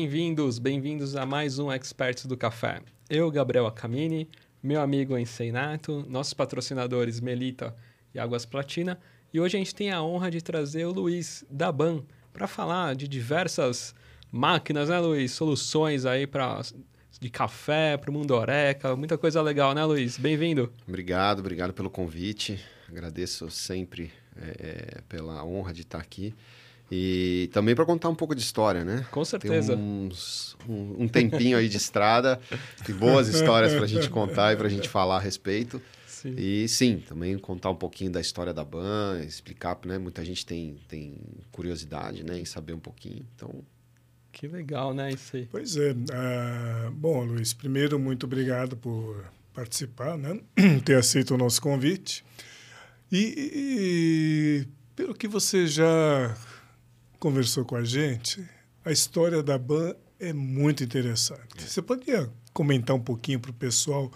Bem-vindos, bem-vindos a mais um Experts do Café. Eu, Gabriel Acamini, meu amigo Enseinato, nossos patrocinadores Melita e Águas Platina. E hoje a gente tem a honra de trazer o Luiz da BAN para falar de diversas máquinas, né, Luiz? Soluções aí para de café, para o mundo Oreca, muita coisa legal, né, Luiz? Bem-vindo. Obrigado, obrigado pelo convite. Agradeço sempre é, é pela honra de estar aqui. E também para contar um pouco de história, né? Com certeza. Tem uns, um, um, tempinho aí de estrada, tem boas histórias para a gente contar e para a gente falar a respeito. Sim. E sim, também contar um pouquinho da história da BAN, explicar, né? Muita gente tem, tem curiosidade né, em saber um pouquinho. Então, que legal, né? Isso aí. Pois é. Uh, bom, Luiz, primeiro, muito obrigado por participar, né? ter aceito o nosso convite. E, e, pelo que você já conversou com a gente, a história da BAN é muito interessante. Você poderia comentar um pouquinho para o pessoal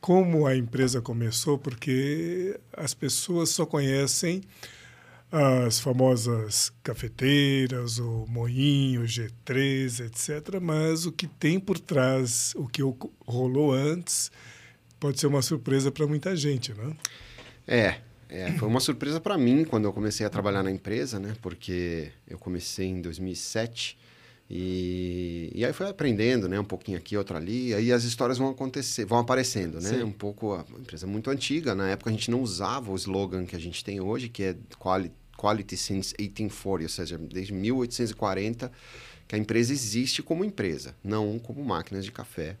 como a empresa começou? Porque as pessoas só conhecem as famosas cafeteiras, o moinho, o G3, etc. Mas o que tem por trás, o que rolou antes, pode ser uma surpresa para muita gente, né? É, é, foi uma surpresa para mim quando eu comecei a trabalhar na empresa, né? Porque eu comecei em 2007 e, e aí foi aprendendo, né? Um pouquinho aqui, outro ali. Aí as histórias vão acontecer, vão aparecendo, né? Sim. Um pouco a empresa é muito antiga. Na época a gente não usava o slogan que a gente tem hoje, que é quality Quality since 1840, ou seja, desde 1840 que a empresa existe como empresa, não como máquinas de café.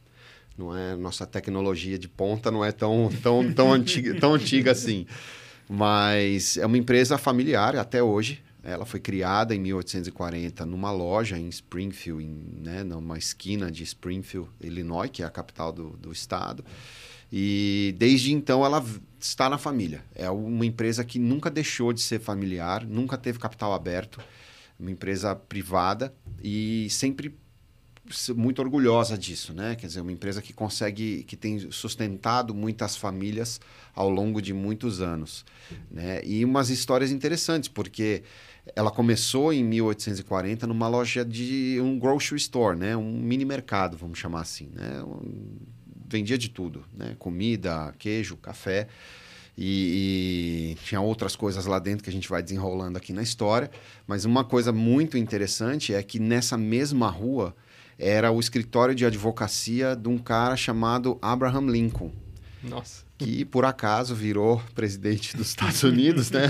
Não é nossa tecnologia de ponta não é tão tão tão antiga, tão antiga assim. Mas é uma empresa familiar até hoje. Ela foi criada em 1840 numa loja em Springfield, em, né, numa esquina de Springfield, Illinois, que é a capital do, do estado. E desde então ela está na família. É uma empresa que nunca deixou de ser familiar, nunca teve capital aberto, uma empresa privada e sempre muito orgulhosa disso, né? Quer dizer, uma empresa que consegue, que tem sustentado muitas famílias ao longo de muitos anos, né? E umas histórias interessantes, porque ela começou em 1840 numa loja de um grocery store, né? Um mini mercado, vamos chamar assim, né? Um, vendia de tudo, né? Comida, queijo, café. E, e, tinha outras coisas lá dentro que a gente vai desenrolando aqui na história. Mas uma coisa muito interessante é que nessa mesma rua era o escritório de advocacia de um cara chamado Abraham Lincoln. Nossa. Que por acaso virou presidente dos Estados Unidos, né?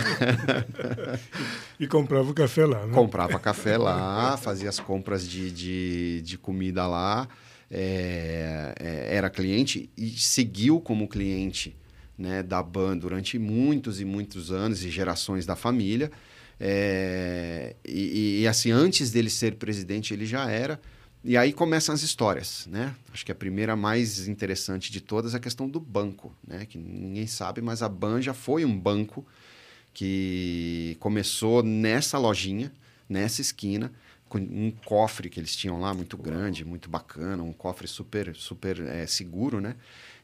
e comprava o café lá, né? Comprava café lá, fazia as compras de, de, de comida lá é, é, era cliente e seguiu como cliente né, da BAN durante muitos e muitos anos e gerações da família. É, e, e, assim, antes dele ser presidente, ele já era. E aí começam as histórias, né? Acho que a primeira mais interessante de todas é a questão do banco, né? Que ninguém sabe, mas a BAN já foi um banco que começou nessa lojinha, nessa esquina, um cofre que eles tinham lá muito grande, muito bacana, um cofre super super é, seguro, né?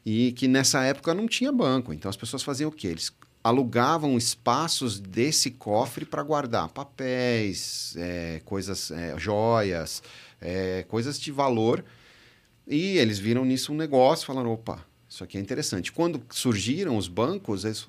E que nessa época não tinha banco, então as pessoas faziam o quê? Eles alugavam espaços desse cofre para guardar papéis, é, coisas, é, joias, é, coisas de valor. E eles viram nisso um negócio, falaram, opa, isso aqui é interessante. Quando surgiram os bancos, eles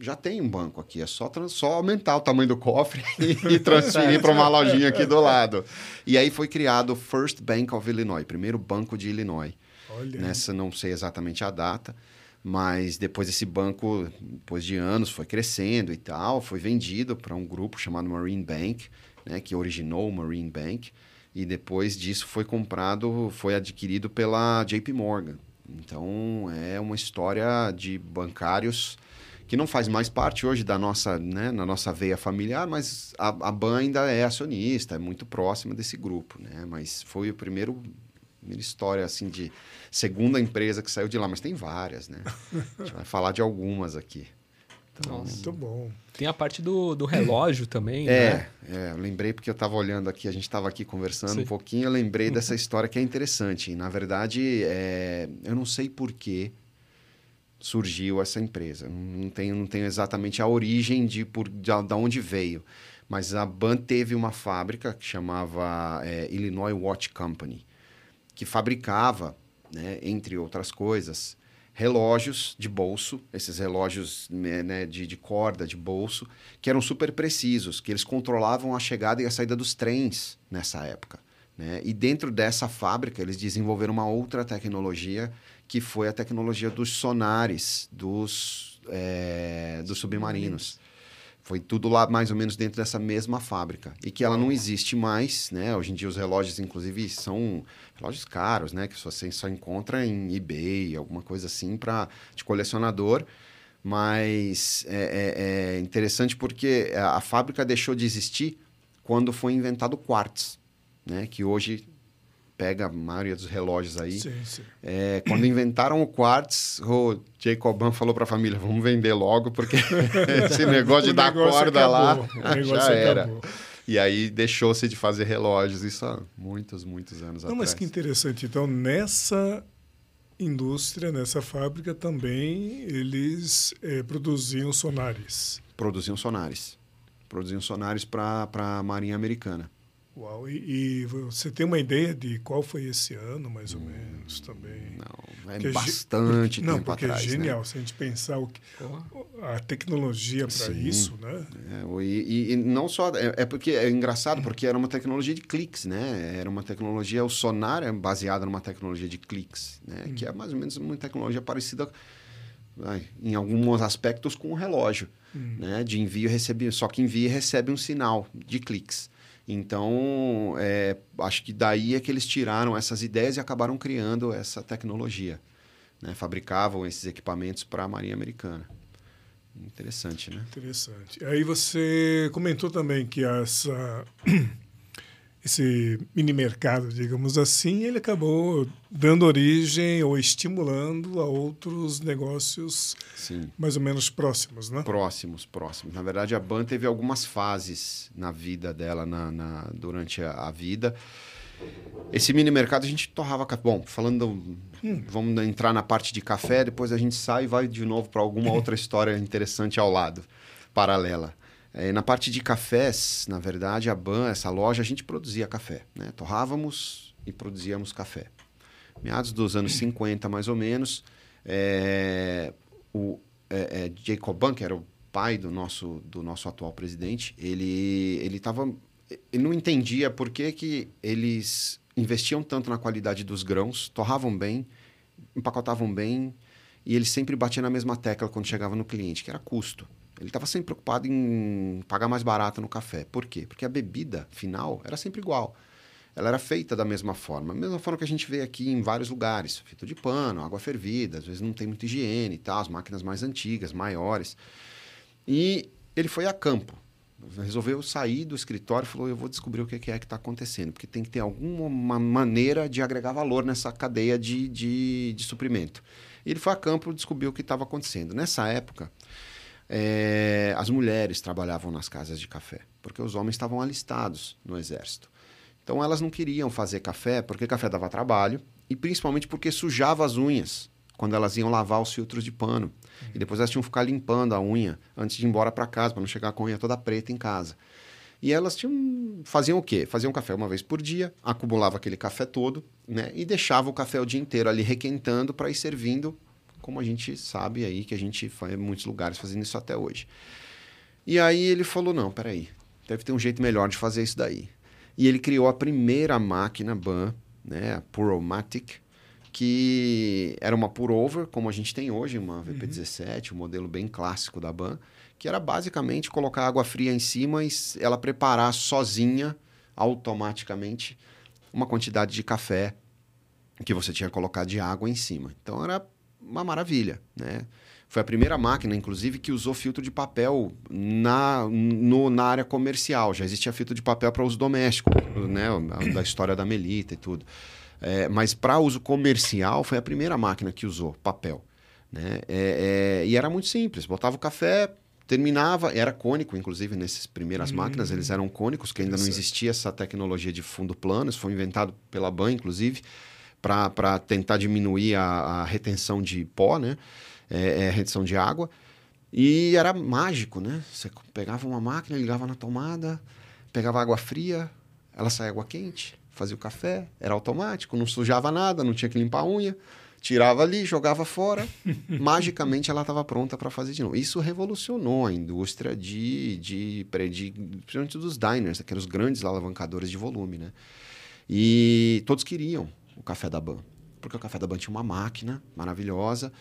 já tem um banco aqui, é só, só aumentar o tamanho do cofre e, transferir para uma lojinha aqui do lado. E aí foi criado o First Bank of Illinois, primeiro banco de Illinois. Olha. Nessa não sei exatamente a data, mas depois esse banco, depois de anos, foi crescendo e tal, foi vendido para um grupo chamado Marine Bank, né, que originou o Marine Bank, e depois disso foi comprado, foi adquirido pela JP Morgan. Então é uma história de bancários que não faz mais parte hoje da nossa, né, na nossa veia familiar, mas a, a BAN ainda é acionista, é muito próxima desse grupo, né? Mas foi o primeiro primeira história assim de segunda empresa que saiu de lá, mas tem várias, né? A gente vai falar de algumas aqui. Então, Nossa, muito bom. Tem a parte do, do relógio também, é, né? É, eu lembrei porque eu estava olhando aqui, a gente estava aqui conversando Sim. um pouquinho, eu lembrei dessa história que é interessante. Na verdade, é, eu não sei porquê, surgiu essa empresa. Não tenho, não tenho exatamente a origem de, por, de, de onde veio. Mas a BAN teve uma fábrica que chamava é, Illinois Watch Company, que fabricava, né, entre outras coisas, relógios de bolso, esses relógios né, né, de, de, corda, de bolso, que eram super precisos, que eles controlavam a chegada e a saída dos trens nessa época. Né? E dentro dessa fábrica, eles desenvolveram uma outra tecnologia, que foi a tecnologia dos sonares dos, é, dos submarinos. Foi tudo lá mais ou menos dentro dessa mesma fábrica. E que ela não existe mais, né? Hoje em dia os relógios, inclusive, são relógios caros, né? Que você só encontra em eBay, alguma coisa assim, para de colecionador. Mas é, é, é interessante porque a, fábrica deixou de existir quando foi inventado o quartz, né? Que hoje pega a maioria dos relógios aí. Sim, sim. É, quando inventaram o quartz, o Jacoban falou para a família, vamos vender logo, porque esse negócio de dar corda acabou. lá já era. E aí deixou-se de fazer relógios, isso há muitos, muitos anos Não, atrás. Mas que interessante. Então, nessa indústria, nessa fábrica também, eles é, produziam sonares. Produziam sonares. Produziam sonares para a Marinha Americana. Uau, e, e, você tem uma ideia de qual foi esse ano, mais ou menos, também? Não, é porque bastante porque, Não, porque atrás, é genial né? se a gente pensar o que, a tecnologia para isso, né? É, e, e, não só... É, é, porque é engraçado, porque era uma tecnologia de cliques, né? Era uma tecnologia... O sonar é baseado numa tecnologia de cliques, né? Hum. Que é mais ou menos uma tecnologia parecida... em alguns aspectos com o relógio, hum. né? De envio e recebimento. Só que envia e recebe um sinal de cliques. Então, é, acho que daí é que eles tiraram essas ideias e acabaram criando essa tecnologia. Né? Fabricavam esses equipamentos para a Marinha Americana. Interessante, né? Interessante. Aí você comentou também que essa esse mini mercado, digamos assim, ele acabou dando origem ou estimulando a outros negócios Sim. mais ou menos próximos, né? Próximos, próximos. Na verdade, a BAN teve algumas fases na vida dela, na, na durante a, a, vida. Esse mini mercado a gente torrava. Bom, falando. Hum. Vamos entrar na parte de café, depois a gente sai e vai de novo para alguma outra história interessante ao lado, paralela. É, na parte de cafés, na verdade, a BAN, essa loja, a gente produzia café. Né? Torrávamos e produzíamos café. Meados dos anos 50, mais ou menos, é, o é, é, Jacob Ban, que era o pai do nosso, do nosso atual presidente, ele ele tava, ele não entendia por que, que eles investiam tanto na qualidade dos grãos, torravam bem, empacotavam bem, e ele sempre batia na mesma tecla quando chegava no cliente, que era custo. Ele estava sempre preocupado em pagar mais barato no café. Por quê? Porque a bebida final era sempre igual. Ela era feita da mesma forma. Mesma forma que a gente vê aqui em vários lugares. Feito de pano, água fervida. Às vezes não tem muita higiene e tal. As máquinas mais antigas, maiores. E ele foi a campo. Resolveu sair do escritório e falou: Eu vou descobrir o que é que está acontecendo. Porque tem que ter alguma maneira de agregar valor nessa cadeia de, de, de suprimento. Ele foi a campo e descobriu o que estava acontecendo. Nessa época é, as mulheres trabalhavam nas casas de café, porque os homens estavam alistados no exército. Então elas não queriam fazer café porque café dava trabalho e principalmente porque sujava as unhas quando elas iam lavar os filtros de pano. Uhum. E depois elas tinham que ficar limpando a unha antes de ir embora para casa, para não chegar com a unha toda preta em casa. E elas tinham, faziam o quê? Faziam café uma vez por dia, acumulava aquele café todo, né? E deixava o café o dia inteiro ali requentando para ir servindo como a gente sabe aí que a gente faz em muitos lugares fazendo isso até hoje. E aí ele falou: não, peraí, deve ter um jeito melhor de fazer isso daí. E ele criou a primeira máquina BAN, né, a Puromatic, que era uma pour-over, como a gente tem hoje, uma VP17, uhum. um modelo bem clássico da BAN, que era basicamente colocar água fria em cima e ela preparar sozinha, automaticamente, uma quantidade de café que você tinha colocado de água em cima. Então era uma maravilha, né? Foi a primeira máquina, inclusive, que usou filtro de papel na, no, na área comercial. Já existia filtro de papel para uso doméstico, né? Da história da Melita e tudo. É, mas para uso comercial, foi a primeira máquina que usou papel. Né? É, é, e era muito simples. Botava o café, terminava, era cônico, inclusive, nessas primeiras hum, máquinas, eles eram cônicos, que ainda não existia essa tecnologia de fundo plano. Isso foi inventado pela BAN, inclusive para tentar diminuir a, a, retenção de pó, né? É, é, retenção de água. E era mágico, né? Você pegava uma máquina, ligava na tomada, pegava água fria, ela saía água quente, fazia o café, era automático, não sujava nada, não tinha que limpar a unha. Tirava ali, jogava fora, magicamente ela estava pronta para fazer de novo. Isso revolucionou a indústria de, de, de, principalmente dos diners, aqueles grandes alavancadores de volume, né? E todos queriam o café da Ban, porque o café da Ban tinha uma máquina maravilhosa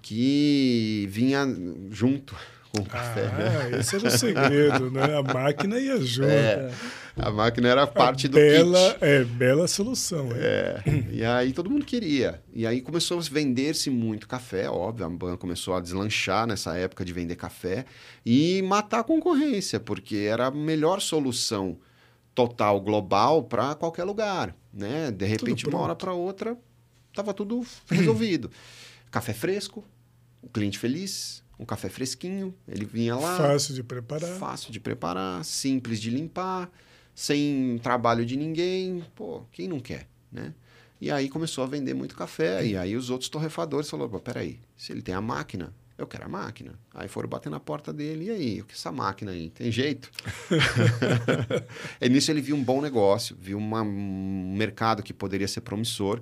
que vinha junto com o café. Ah, né? esse era o segredo, né? A máquina ia junto. É, a máquina era parte a do bela, kit. É, bela solução. É. é. E aí todo mundo queria. E aí começou a vender-se muito café, óbvio. A banca começou a deslanchar nessa época de vender café e matar a concorrência, porque era a melhor solução total global para qualquer lugar, né? De repente, uma hora para outra, estava tudo resolvido. café fresco, o cliente feliz, um café fresquinho, ele vinha lá. Fácil de preparar. Fácil de preparar, simples de limpar, sem trabalho de ninguém. Pô, quem não quer, né? E aí começou a vender muito café. E aí os outros torrefadores falaram: peraí, se ele tem a máquina, eu quero a máquina. Aí foram bater na porta dele. E aí, o que é essa máquina aí? Tem jeito? e nisso ele viu um bom negócio, viu uma, um mercado que poderia ser promissor.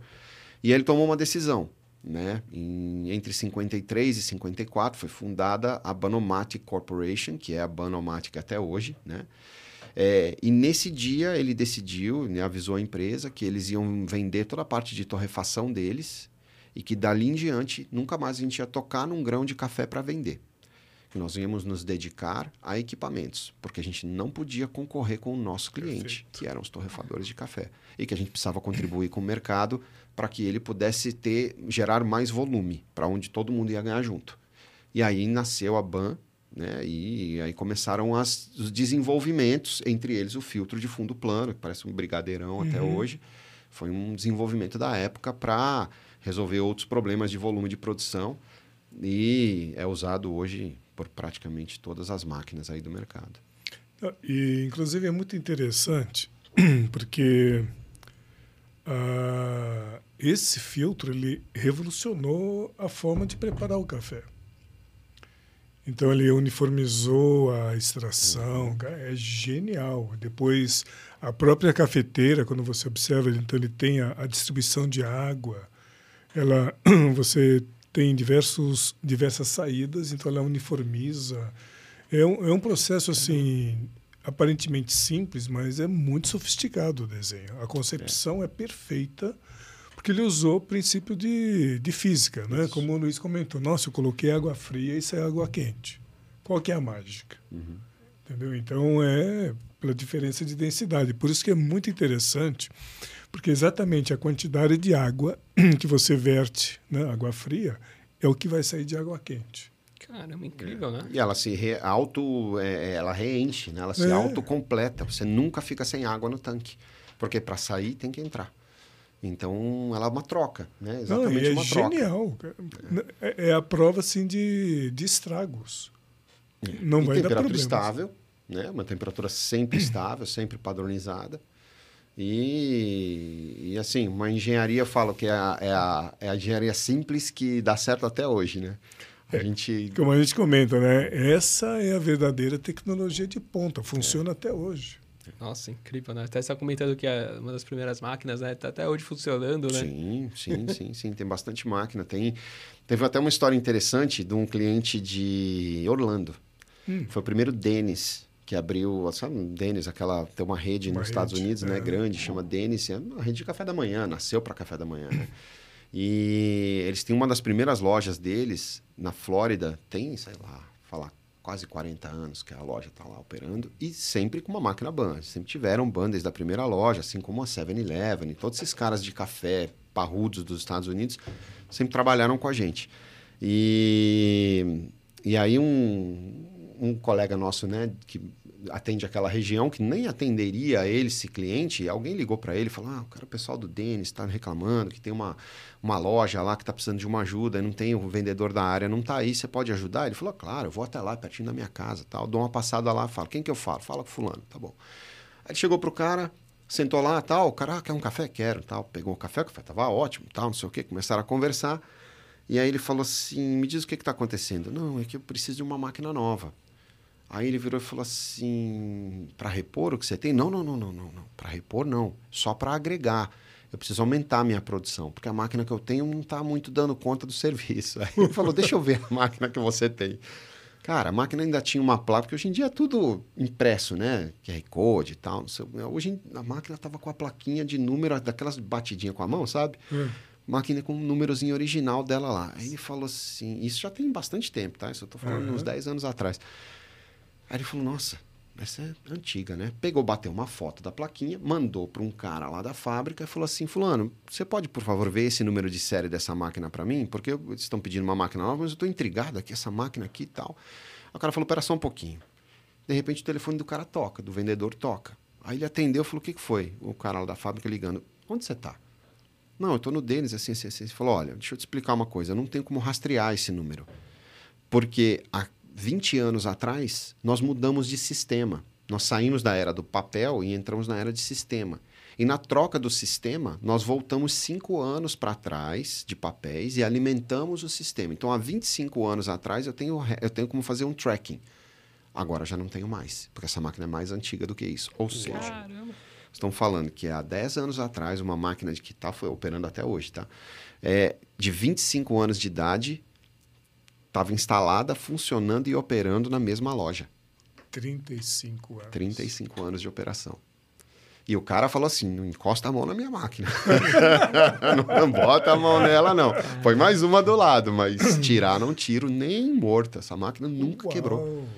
E ele tomou uma decisão. Né? Em, entre 53 e 54 foi fundada a Banomatic Corporation, que é a Banomatic até hoje. Né? É, e nesse dia ele decidiu, né, avisou a empresa que eles iam vender toda a parte de torrefação deles e que dali em diante nunca mais a gente ia tocar num grão de café para vender. Que nós íamos nos dedicar a equipamentos, porque a gente não podia concorrer com o nosso cliente, Perfeito. que eram os torrefadores de café, e que a gente precisava contribuir com o mercado para que ele pudesse ter gerar mais volume, para onde todo mundo ia ganhar junto. E aí nasceu a BAN, né? E aí começaram as, os desenvolvimentos, entre eles o filtro de fundo plano, que parece um brigadeirão uhum. até hoje. Foi um desenvolvimento da época para resolver outros problemas de volume de produção e é usado hoje por praticamente todas as máquinas aí do mercado. E inclusive é muito interessante porque uh, esse filtro ele revolucionou a forma de preparar o café. Então ele uniformizou a extração, é genial. Depois a própria cafeteira, quando você observa, então ele tem a, a distribuição de água. Ela, você tem diversos, diversas saídas, então ela uniformiza. É um, é um processo assim aparentemente simples, mas é muito sofisticado o desenho. A concepção é, é perfeita porque ele usou o princípio de, de física, né? Como o Luiz comentou, nossa, eu coloquei água fria e isso é água quente. Qual que é a mágica? Uhum. Entendeu? Então é pela diferença de densidade. Por isso que é muito interessante, porque exatamente a quantidade de água que você verte, né, água fria, é o que vai sair de água quente. Caramba, incrível, né? E ela se re, auto, é, ela reenche, né? Ela se é. autocompleta. Você nunca fica sem água no tanque, porque para sair tem que entrar. Então, ela é uma troca, né? Exatamente Não, é uma genial. É. é. a prova, assim, de, de estragos. É. Não e vai dar temperatura estável, né? Uma temperatura sempre estável, sempre padronizada. E, e, assim, uma engenharia, eu falo que é a, é, a, é a engenharia simples que dá certo até hoje, né? A gente... Como a gente comenta, né? Essa é a verdadeira tecnologia de ponta, funciona é. até hoje. Nossa, incrível, né? Até você está comentando que é uma das primeiras máquinas, né? Está até hoje funcionando, né? Sim, sim, sim, sim. Tem bastante máquina. Tem... Teve até uma história interessante de um cliente de Orlando. Hum. Foi o primeiro Dennis que abriu, sabe, Dennis, aquela tem uma rede uma nos rede, Estados Unidos, né, é. né, grande, chama Dennis, é uma rede de café da manhã, nasceu para café da manhã, né? E eles têm uma das primeiras lojas deles na Flórida, tem, sei lá, falar quase 40 anos que a loja está lá operando e sempre com uma máquina ban. Sempre tiveram ban desde a primeira loja, assim como a 7-Eleven. Todos esses caras de café parrudos dos Estados Unidos sempre trabalharam com a gente. E, e aí um, um colega nosso, né, que atende aquela região, que nem atenderia ele, esse cliente, alguém ligou para ele e falou: Ah, o cara, o pessoal do Denis está reclamando que tem uma, uma loja lá que está precisando de uma ajuda, não tem o vendedor da área, não está aí, você pode ajudar? Ele falou: Claro, eu vou até lá, pertinho da minha casa, tal. Dou uma passada lá, falo: Quem que eu falo? Fala com Fulano, tá bom. Aí ele chegou pro cara, sentou lá, tal, o cara, ah, quer um café? Quero, tal. Pegou um café, o café tava ótimo, tal, não sei o quê, começaram a conversar. E aí ele falou assim: me diz o que está acontecendo. Não, é que eu preciso de uma máquina nova. Aí ele virou e falou assim: para repor o que você tem? Não, não, não, não, não, não. Para repor, não. Só para agregar. Eu preciso aumentar a minha produção, porque a máquina que eu tenho não está muito dando conta do serviço. Aí ele falou: deixa eu ver a máquina que você tem. Cara, a máquina ainda tinha uma placa, porque hoje em dia é tudo impresso, né? QR Code e tal. Hoje a máquina estava com a plaquinha de número, daquelas batidinhas com a mão, sabe? Hum máquina com o um númerozinho original dela lá. Aí ele falou assim, isso já tem bastante tempo, tá? Isso eu tô falando uhum. uns 10 anos atrás. Aí ele falou, nossa, essa é antiga, né? Pegou, bateu uma foto da plaquinha, mandou para um cara lá da fábrica e falou assim, fulano, você pode, por favor, ver esse número de série dessa máquina para mim? Porque eles estão pedindo uma máquina nova, mas eu estou intrigado aqui, essa máquina aqui e tal. Aí o cara falou, pera só um pouquinho. De repente o telefone do cara toca, do vendedor toca. Aí ele atendeu falou, o que, que foi? O cara lá da fábrica ligando, onde você está? Não, eu estou no Denis, assim, assim, assim. Ele falou, olha, deixa eu te explicar uma coisa, eu não tenho como rastrear esse número. Porque há 20 anos atrás, nós mudamos de sistema. Nós saímos da era do papel e entramos na era de sistema. E na troca do sistema, nós voltamos cinco anos para trás de papéis e alimentamos o sistema. Então, há 25 anos atrás, eu tenho, eu tenho como fazer um tracking. Agora já não tenho mais, porque essa máquina é mais antiga do que isso. Ou seja, Caramba estão falando que há 10 anos atrás, uma máquina de que está operando até hoje, tá? É, de 25 anos de idade, estava instalada, funcionando e operando na mesma loja. 35 anos. 35 anos de operação. E o cara falou assim: não encosta a mão na minha máquina. não, bota a mão nela, não. Põe mais uma do lado, mas tirar não tiro nem morta. Essa máquina nunca Uau. quebrou.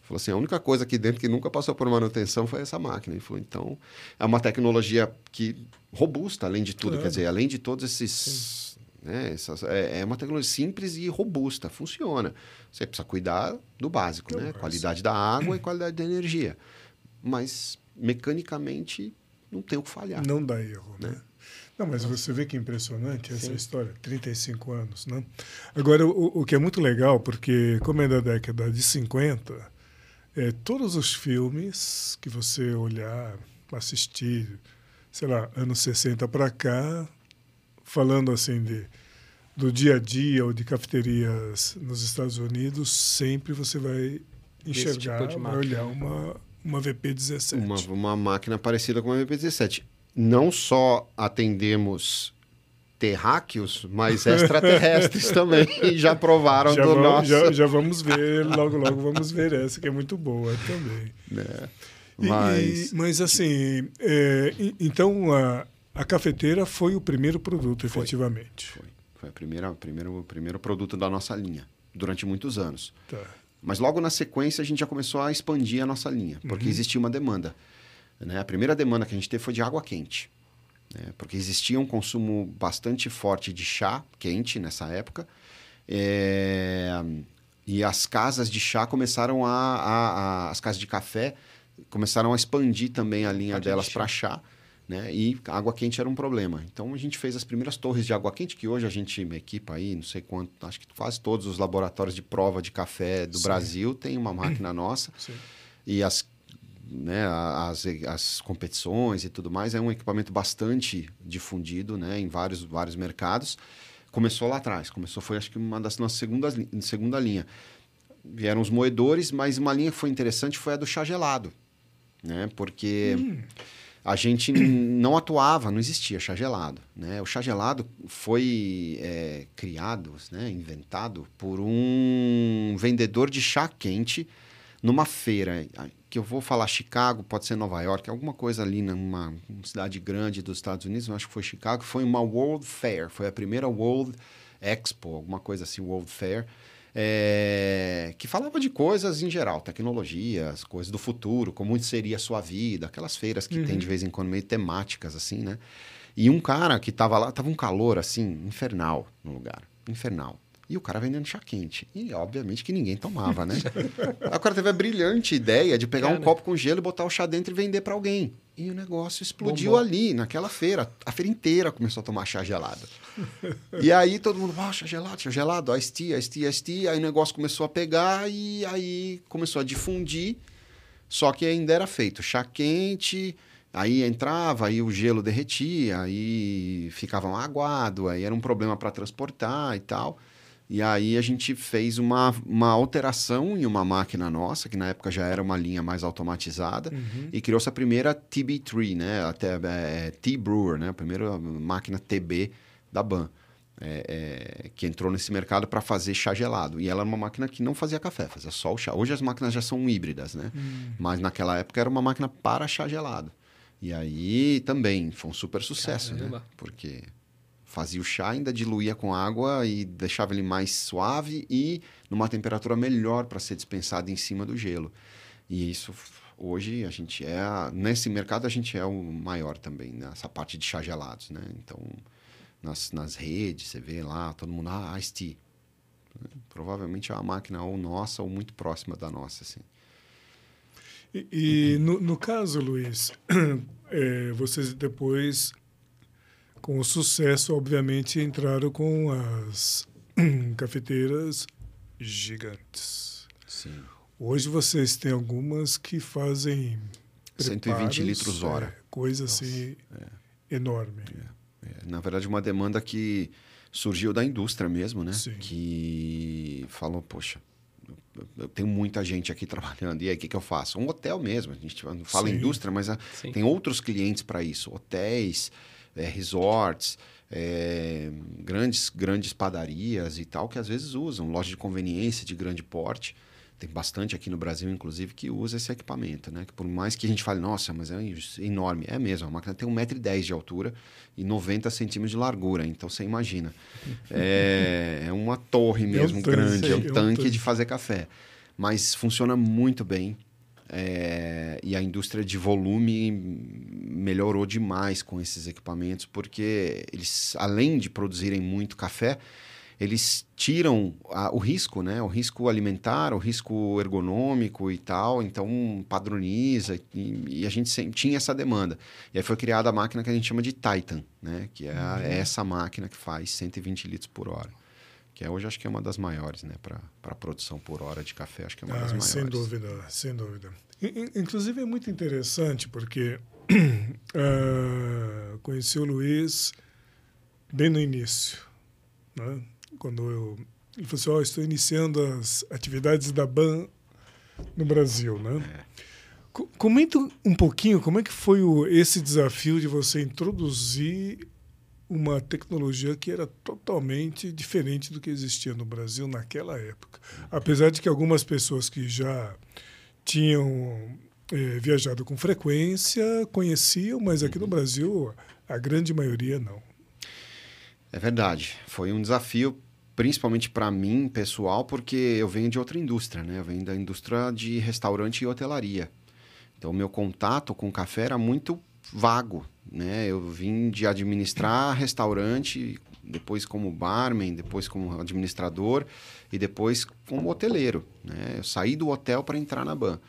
Falou assim, a única coisa aqui dentro que nunca passou por manutenção foi essa máquina. Ele falou, então, é uma tecnologia que robusta, além de tudo. Quer dizer, além de todos esses... Né, essas, é, é, uma tecnologia simples e robusta, funciona. Você precisa cuidar do básico, né? Qualidade da água e qualidade da energia. Mas, mecanicamente, não tem o que falhar. Não dá erro, né? né? Não, mas você vê que impressionante essa Sim. história, 35 anos, né? Agora, o, o que é muito legal, porque como é da década de 50 é, todos os filmes que você olhar, assistir, sei lá, anos 60 para cá, falando assim de do dia a dia ou de cafeterias nos Estados Unidos, sempre você vai enxergar, tipo vai olhar uma, uma VP-17. Uma, uma máquina parecida com uma VP-17. Não só atendemos terráqueos, mas extraterrestres também já provaram já do vamos, nosso. Já, já, vamos ver, logo, logo vamos ver essa, que é muito boa também. É, mas... E, mas, assim, é, então a, a cafeteira foi o primeiro produto, foi, efetivamente. Foi, foi a primeira, primeiro, o primeiro produto da nossa linha, durante muitos anos. Tá. Mas logo na sequência a gente já começou a expandir a nossa linha, porque uhum. existia uma demanda. Né? A primeira demanda que a gente teve foi de água quente né? porque existia um consumo bastante forte de chá quente nessa época. É, e as casas de chá começaram a, a, a, As casas de café começaram a expandir também a linha delas para chá. Né? E água quente era um problema. Então a gente fez as primeiras torres de água quente, que hoje a gente equipa aí, não sei quanto, acho que quase todos os laboratórios de prova de café do Sim. Brasil têm uma máquina nossa. Sim. E as né, as, as competições e tudo mais, é um equipamento bastante difundido né, em vários, vários mercados. Começou lá atrás, começou, foi acho que uma das nossas segundas, segunda linha. Vieram os moedores, mas uma linha que foi interessante foi a do chá gelado, né, porque hum. A gente não atuava, não existia chá gelado. Né? O chá gelado foi é, criado, né, inventado por um vendedor de chá quente numa feira que eu vou falar Chicago, pode ser Nova York, alguma coisa ali numa cidade grande dos Estados Unidos, acho que foi Chicago, foi uma World Fair, foi a primeira World Expo, alguma coisa assim, World Fair, é, que falava de coisas em geral, tecnologias, coisas do futuro, como seria a sua vida, aquelas feiras que uhum. tem de vez em quando meio temáticas assim, né? E um cara que estava lá, tava um calor assim, infernal no lugar, infernal. E o cara vendendo chá quente. E obviamente que ninguém tomava, né? O cara teve a brilhante ideia de pegar cara. um copo com gelo, botar o chá dentro e vender para alguém. E o negócio explodiu Bombou. ali, naquela feira. A feira inteira começou a tomar chá gelado. e aí todo mundo, ah, chá gelado, chá gelado, ice tea, ice tea, ice tea. Aí o negócio começou a pegar e aí começou a difundir. Só que ainda era feito chá quente, Aí entrava, aí o gelo derretia, aí ficava aguado, aí era um problema para transportar e tal. E aí a gente fez uma, uma alteração em uma máquina nossa, que na época já era uma linha mais automatizada, Uhum. e criou-se a primeira TB3, né? Até é, T-Brewer, né? A primeira máquina TB da BAN, é, é, que entrou nesse mercado para fazer chá gelado. E ela era uma máquina que não fazia café, fazia só o chá. Hoje as máquinas já são híbridas, né? Hum. Mas naquela época era uma máquina para chá gelado. E aí também foi um super sucesso, né? Caramba. Porque fazia o chá, ainda diluía com água e deixava ele mais suave e numa temperatura melhor para ser dispensado em cima do gelo. E isso hoje a gente é nesse mercado a gente é o maior também nessa parte de chá gelados, né? Então nas, nas redes você vê lá todo mundo ah Ice Tea. Provavelmente é uma máquina ou nossa ou muito próxima da nossa, assim. E, e no, no caso, Luiz, eh, vocês depois, com o sucesso, obviamente, entraram com as cafeteiras gigantes. Sim. Hoje vocês têm algumas que fazem 120 preparos, litros hora. é, coisa assim enorme. É, na verdade, uma demanda que surgiu da indústria mesmo, né? Sim. Que falou, poxa, eu- tenho muita gente aqui trabalhando, e aí o que, que eu faço? Um hotel mesmo, a gente fala Sim. indústria, mas Sim. tem outros clientes para isso, hotéis, é, resorts, é, grandes, grandes padarias e tal, que às vezes usam, loja de conveniência de grande porte. Tem bastante aqui no Brasil, inclusive, que usa esse equipamento, né? Que por mais que a gente fale, nossa, mas é enorme. É mesmo, a máquina tem 1,10m de altura e 90 centímetros de largura. Então, você imagina. É, é uma torre mesmo, grande. É um é um tanque. de fazer café. Mas funciona muito bem. É, e a indústria de volume melhorou demais com esses equipamentos, porque eles, além de produzirem muito café, eles tiram a- o risco, né? O risco alimentar, o risco ergonômico e tal. Então, padroniza e, e a gente sempre tinha essa demanda. E aí foi criada a máquina que a gente chama de Titan, né? Que é, é essa máquina que faz 120 litros por hora. Que é, hoje acho que é uma das maiores, né? Para produção por hora de café, acho que é uma das Ah, maiores. sem dúvida, sem dúvida. In- in- Inclusive é muito interessante porque ah, conheci o Luiz bem no início, né? quando eu ele falou assim, ó, estou iniciando as atividades da BAN no Brasil, né? Co- Comenta um pouquinho como é que foi o, esse desafio de você introduzir uma tecnologia que era totalmente diferente do que existia no Brasil naquela época. Apesar de que algumas pessoas que já tinham eh, viajado com frequência conheciam, mas aqui no Brasil a grande maioria não. É verdade. Foi um desafio, principalmente para mim, pessoal, porque eu venho de outra indústria, né? Eu venho da indústria de restaurante e hotelaria. Então, meu contato com o café era muito vago, né? Eu vim de administrar restaurante, depois como barman, depois como administrador e depois como hoteleiro, né? Eu saí do hotel para entrar na ban.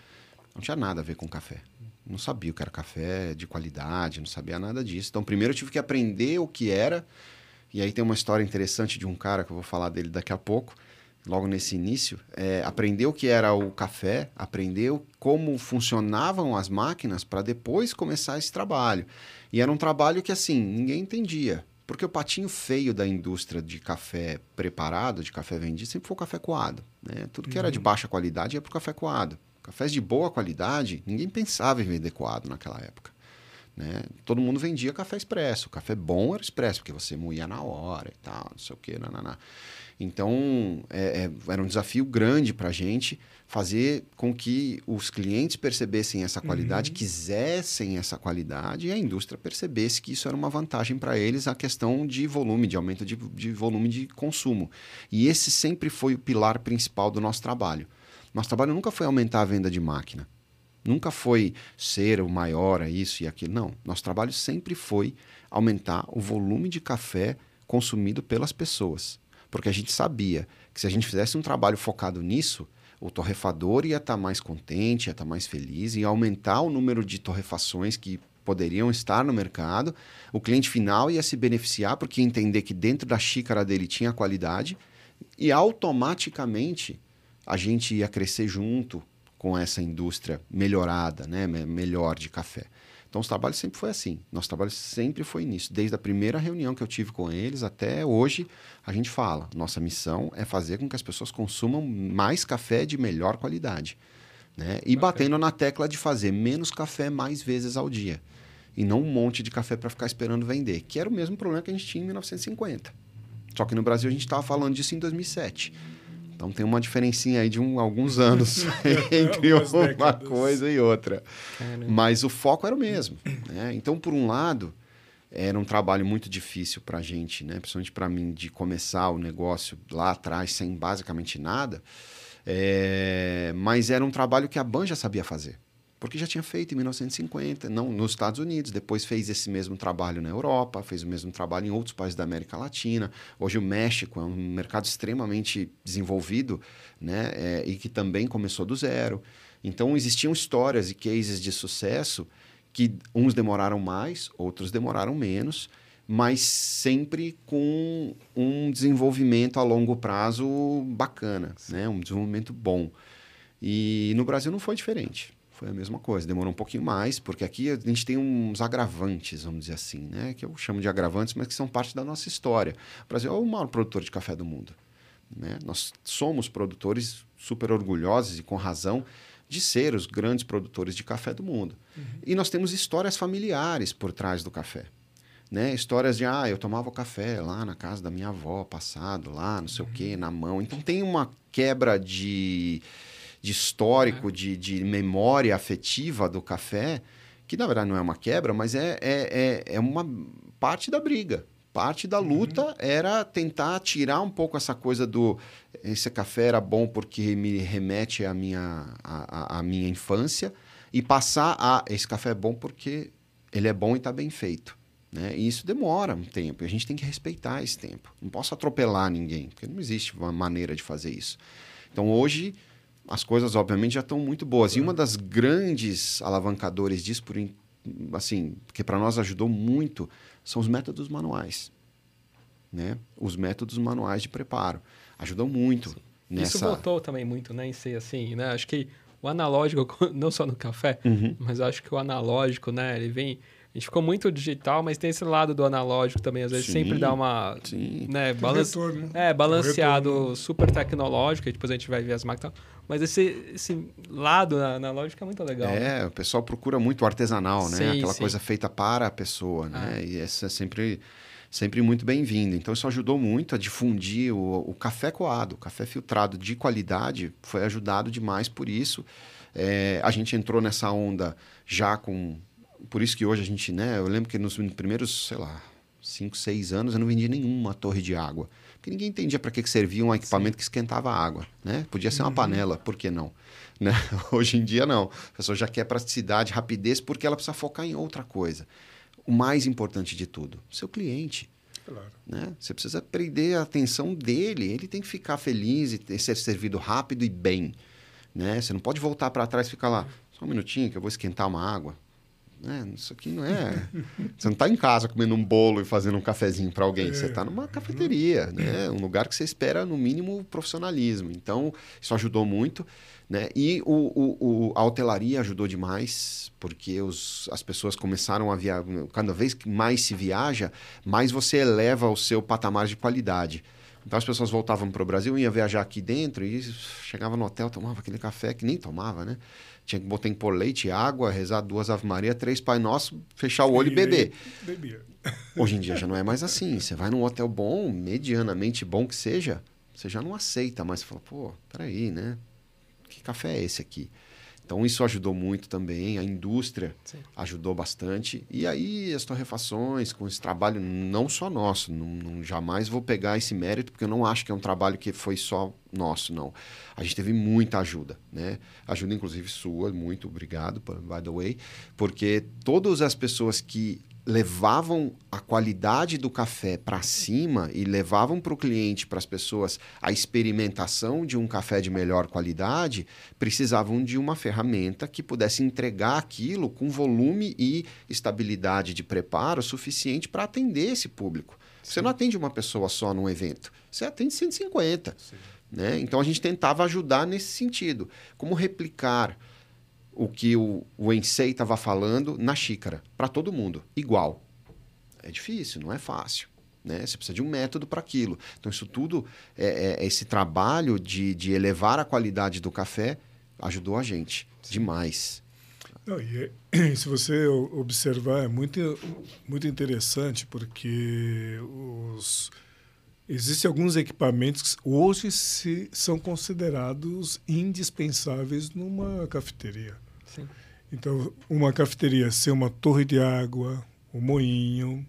Não tinha nada a ver com café. Não sabia o que era café de qualidade, não sabia nada disso. Então, primeiro eu tive que aprender o que era e aí tem uma história interessante de um cara que eu vou falar dele daqui a pouco, logo nesse início. É, aprendeu o que era o café, aprendeu como funcionavam as máquinas para depois começar esse trabalho. E era um trabalho que, assim, ninguém entendia. Porque o patinho feio da indústria de café preparado, de café vendido, sempre foi o café coado. Né? Tudo que era de baixa qualidade ia para o café coado. Cafés de boa qualidade, ninguém pensava em vender coado naquela época. Né? Todo mundo vendia café expresso. Café bom era expresso, porque você moía na hora e tal, não sei o quê. Nananá. Então, é, é, era um desafio grande para a gente fazer com que os clientes percebessem essa qualidade, quisessem essa qualidade e a indústria percebesse que isso era uma vantagem para eles, a questão de volume, de aumento de, de volume de consumo. E esse sempre foi o pilar principal do nosso trabalho. Nosso trabalho nunca foi aumentar a venda de máquina. Nunca foi ser o maior, é isso e aquilo. Não. Nosso trabalho sempre foi aumentar o volume de café consumido pelas pessoas. Porque a gente sabia que se a gente fizesse um trabalho focado nisso, o torrefador ia estar mais contente, ia estar mais feliz, ia aumentar o número de torrefações que poderiam estar no mercado. O cliente final ia se beneficiar porque ia entender que dentro da xícara dele tinha qualidade e automaticamente a gente ia crescer junto com essa indústria melhorada, né, me- melhor de café. Então, os trabalhos sempre foi assim. Nosso trabalho sempre foi nisso. Desde a primeira reunião que eu tive com eles até hoje, a gente fala: nossa missão é fazer com que as pessoas consumam mais café de melhor qualidade. Né? E batendo na tecla de fazer menos café mais vezes ao dia. E não um monte de café para ficar esperando vender, que era o mesmo problema que a gente tinha em 1950. Só que no Brasil a gente estava falando disso em 2007. Então tem uma diferencinha aí de um, alguns anos entre uma décadas. coisa e outra. Caramba. Mas o foco era o mesmo. Né? Então, por um lado, era um trabalho muito difícil para a gente, né? principalmente para mim, de começar o negócio lá atrás sem basicamente nada. É... Mas era um trabalho que a Ban já sabia fazer porque já tinha feito em 1950, não nos Estados Unidos, depois fez esse mesmo trabalho na Europa, fez o mesmo trabalho em outros países da América Latina. Hoje o México é um mercado extremamente desenvolvido, né, é, e que também começou do zero. Então existiam histórias e cases de sucesso que uns demoraram mais, outros demoraram menos, mas sempre com um desenvolvimento a longo prazo bacana, né, um desenvolvimento bom. E no Brasil não foi diferente foi a mesma coisa. Demorou um pouquinho mais, porque aqui a gente tem uns agravantes, vamos dizer assim, né? Que eu chamo de agravantes, mas que são parte da nossa história. O Brasil é o maior produtor de café do mundo. Né? Nós somos produtores super orgulhosos e com razão de ser os grandes produtores de café do mundo. Uhum. E nós temos histórias familiares por trás do café. Né? Histórias de, ah, eu tomava café lá na casa da minha avó, passado, lá, não sei uhum. o quê, na mão. Então tem uma quebra de de histórico, de, de memória afetiva do café, que na verdade não é uma quebra, mas é, é, é, é uma parte da briga. Parte da luta uhum. era tentar tirar um pouco essa coisa do esse café era bom porque me remete à minha, à, à minha infância e passar a esse café é bom porque ele é bom e está bem feito. Né? E isso demora um tempo, e a gente tem que respeitar esse tempo. Não posso atropelar ninguém, porque não existe uma maneira de fazer isso. Então hoje as coisas, obviamente, já estão muito boas. E uma das grandes alavancadores disso, por, assim, que para nós ajudou muito, são os métodos manuais. Né? Os métodos manuais de preparo. Ajudam muito. Nessa... Isso voltou também muito, né, em ser assim, né? Acho que o analógico, não só no café, uhum. mas acho que o analógico, né, ele vem gente ficou muito digital, mas tem esse lado do analógico também. Às vezes sim, sempre dá uma. Sim. Né, balance, retorno. É, balanceado super tecnológico, e depois a gente vai ver as máquinas. Mas esse, esse lado analógico é muito legal. É, né? o pessoal procura muito artesanal, né? Sim, Aquela sim. coisa feita para a pessoa, né? Ah. E essa é sempre, sempre muito bem-vindo. Então, isso ajudou muito a difundir o, o café coado, o café filtrado de qualidade, foi ajudado demais por isso. É, a gente entrou nessa onda já com por isso que hoje a gente, né? Eu lembro que nos primeiros, sei lá, 5, 6 anos eu não vendia nenhuma torre de água. Porque ninguém entendia para que, que servia um equipamento Sim. que esquentava a água, né? Podia ser uma uhum. panela, por que não? Né? Hoje em dia não. A pessoa já quer praticidade, rapidez, porque ela precisa focar em outra coisa. O mais importante de tudo, seu cliente. Claro. Né? Você precisa prender a atenção dele. Ele tem que ficar feliz e ser servido rápido e bem. Né? Você não pode voltar para trás e ficar lá, só um minutinho que eu vou esquentar uma água. Né? Isso aqui não é. Você não está em casa comendo um bolo e fazendo um cafezinho para alguém. Você está numa cafeteria, né? um lugar que você espera, no mínimo, profissionalismo. Então, isso ajudou muito. Né? E o, o, o, a hotelaria ajudou demais, porque os, as pessoas começaram a viajar. Cada vez que mais se viaja, mais você eleva o seu patamar de qualidade. Então as pessoas voltavam para o Brasil, iam viajar aqui dentro e chegava no hotel, tomava aquele café que nem tomava, né? Tinha que botar em pôr leite, água, rezar duas Ave Maria, três Pai Nosso, fechar o olho e beber. Bebia. Hoje em dia já não é mais assim. Você vai num hotel bom, medianamente bom que seja, você já não aceita mais. Você fala, pô, peraí, né? Que café é esse aqui? Então isso ajudou muito também, a indústria Sim. ajudou bastante. E aí as torrefações, com esse trabalho não só nosso, não, não, jamais vou pegar esse mérito, porque eu não acho que é um trabalho que foi só nosso, não. A gente teve muita ajuda, né? Ajuda inclusive sua, muito obrigado, by the way, porque todas as pessoas que levavam a qualidade do café para cima e levavam para o cliente, para as pessoas, a experimentação de um café de melhor qualidade, precisavam de uma ferramenta que pudesse entregar aquilo com volume e estabilidade de preparo suficiente para atender esse público. Sim. Você não atende uma pessoa só num evento, você atende 150. Né? Então a gente tentava ajudar nesse sentido. Como replicar o que o, o Ensei estava falando na xícara, para todo mundo, igual. É difícil, não é fácil. Né? Você precisa de um método para aquilo. Então, isso tudo, é, é, esse trabalho de, de elevar a qualidade do café ajudou a gente demais. Não, e, é, se você observar, é muito, muito interessante porque os, existem alguns equipamentos que hoje se, são considerados indispensáveis numa cafeteria. Sim. Então, uma cafeteria ser uma torre de água, um moinho,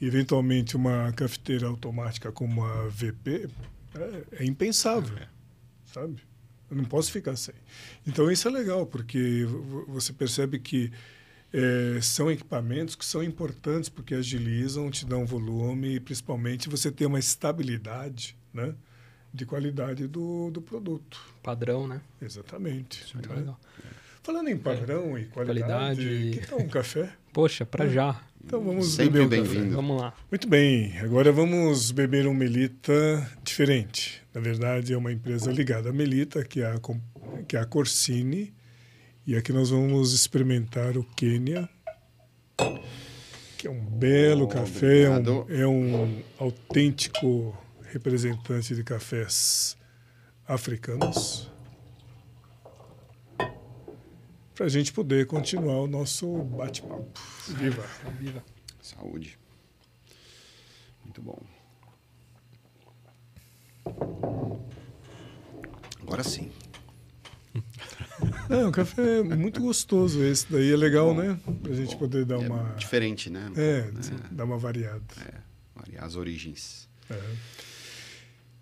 eventualmente uma cafeteira automática como a VP, é, é impensável, é. sabe? Eu não posso ficar sem. Então isso é legal, porque você percebe que é, são equipamentos que são importantes porque agilizam, te dão volume e principalmente você tem uma estabilidade, né? De qualidade do, do produto. Padrão, né? Exatamente. Isso é né? legal. Falando em padrão é. e qualidade, qualidade... que tal um café? Poxa, para é. já. Então vamos Sempre beber um bem-vindo. Vamos lá. Muito bem, agora vamos beber um Melita diferente. Na verdade, é uma empresa ligada à Melita, que é a, que é a Corsini. E aqui nós vamos experimentar o Quênia, que é um belo oh, café, é um, é um autêntico representante de cafés africanos para a gente poder continuar o nosso bate-papo. Viva! Viva! Saúde. Muito bom. Agora sim. É, um café muito gostoso esse daí. É legal, bom, né? Para a gente bom. poder dar é uma... Diferente, né? é, né? dar uma variada. É, variar as origens. É.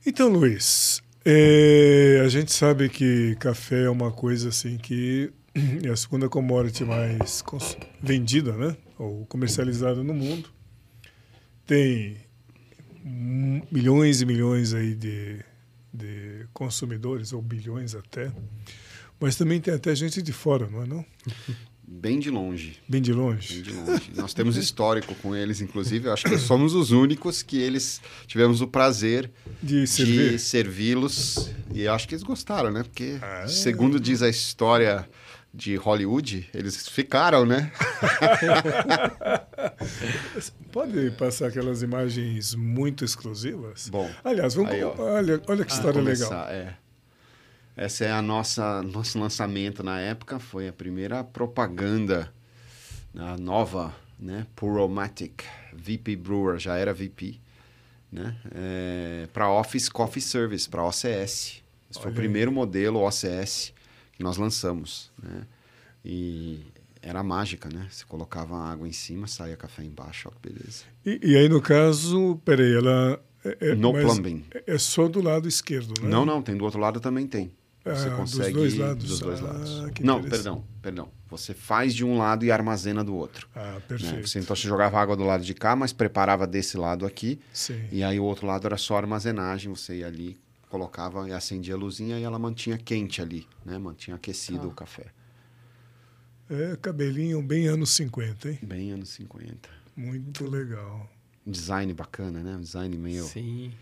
Então, Luiz, é, a gente sabe que café é uma coisa assim que é a segunda commodity mais vendida, né? Ou comercializada no mundo. Tem milhões e milhões aí de, de consumidores, ou bilhões até. Mas também tem até gente de fora, não é não? Bem de longe. Bem de longe. Bem de longe. Nós temos histórico com eles, inclusive. Eu acho que somos os únicos que eles tivemos o prazer de, de servi-los. E acho que eles gostaram, né? Porque, ah, segundo diz a história de Hollywood, eles ficaram, né? Pode passar aquelas imagens muito exclusivas? Bom. Aliás, vamos aí, olha, olha que história começar, legal. É. Essa é a nossa nosso lançamento na época, foi a primeira propaganda a nova, né, Puromatic VP Brewer, já era VP, né, é, para Office Coffee Service, para OCS. Esse foi o primeiro modelo OCS que nós lançamos, né? E era mágica, né? Você colocava água em cima, saía café embaixo, ó, que beleza. E, e aí, no caso, peraí, ela... É, é no plumbing. É só do lado esquerdo, né? Não, não, tem do outro lado também tem. Você ah, consegue... Dos dois lados. Dos dois ah, lados. Não, perdão, perdão. Você faz de um lado e armazena do outro. Ah, né? perfeito. Né? Você, então, você jogava água do lado de cá, mas preparava desse lado aqui. Sim. E aí, o outro lado era só armazenagem. Você ia ali, colocava e acendia a luzinha e ela mantinha quente ali, né? Mantinha aquecido ah. o café. É, cabelinho bem anos 50, hein? Bem anos 50. Muito legal. Design bacana, né? Um design meio... Sim.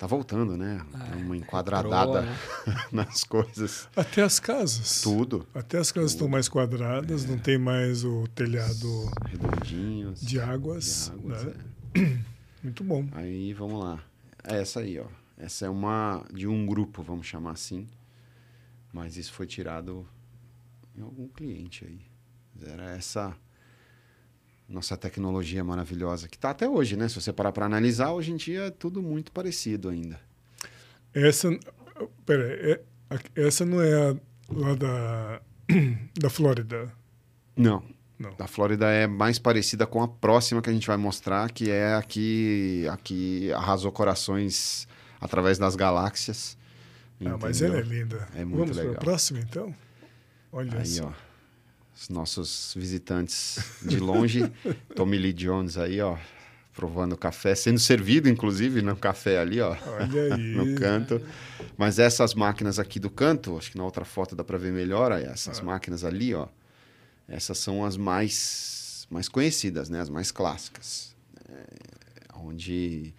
Tá voltando, né? É, uma enquadradada né? nas coisas. Até as casas. Tudo. Até as casas Tudo. estão mais quadradas, é. não tem mais o telhado... Redondinhos. De águas. De águas né? é. Muito bom. Aí, vamos lá. É essa aí, ó. Essa é uma de um grupo, vamos chamar assim. Mas isso foi tirado em algum cliente aí. Era essa nossa tecnologia maravilhosa que está até hoje, né? Se você parar para analisar, hoje em dia é tudo muito parecido ainda. Essa, pera, é, essa não é a, lá da da Flórida? Não. Não. Da Flórida é mais parecida com a próxima que a gente vai mostrar, que é a que, a que arrasou corações através das galáxias. Ah, mas ela é linda. É muito Vamos legal. Vamos para a próxima, então? Olha aí, só. ó. Os nossos visitantes de longe. Tommy Lee Jones aí, ó. Provando café, sendo servido, inclusive, no café ali, ó. Olha aí. no canto. Mas essas máquinas aqui do canto, acho que na outra foto dá para ver melhor, aí, essas ah. máquinas ali, ó. Essas são as mais, mais conhecidas, né? As mais clássicas. É, onde...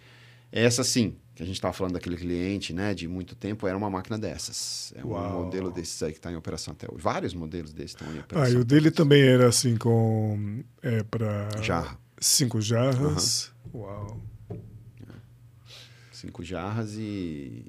Essa sim, que a gente estava falando daquele cliente, né, de muito tempo, era uma máquina dessas. É um Uau. modelo desses aí que está em operação até hoje. Vários modelos desses estão em Ah, operação. e o dele também era assim com é para Jarra. cinco jarras. Uau. Cinco jarras e,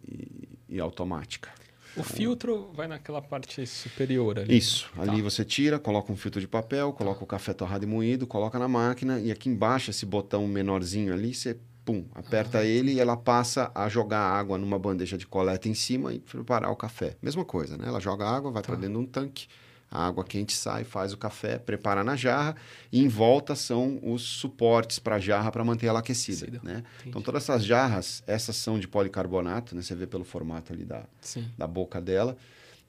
e, e automática. O filtro vai naquela parte superior ali. Isso. Ali você tira, coloca um filtro de papel, coloca o café torrado e moído, coloca na máquina e aqui embaixo, esse botão menorzinho ali, você pum, aperta ele e ela passa a jogar água numa bandeja de coleta em cima e preparar o café. Mesma coisa, né? Ela joga água, vai para dentro de um tanque, a água quente sai, faz o café, prepara na jarra e em volta são os suportes para a jarra para manter ela aquecida, né? Entendi. Então todas essas jarras, essas são de policarbonato, né? Você vê pelo formato ali da, Sim. da boca dela.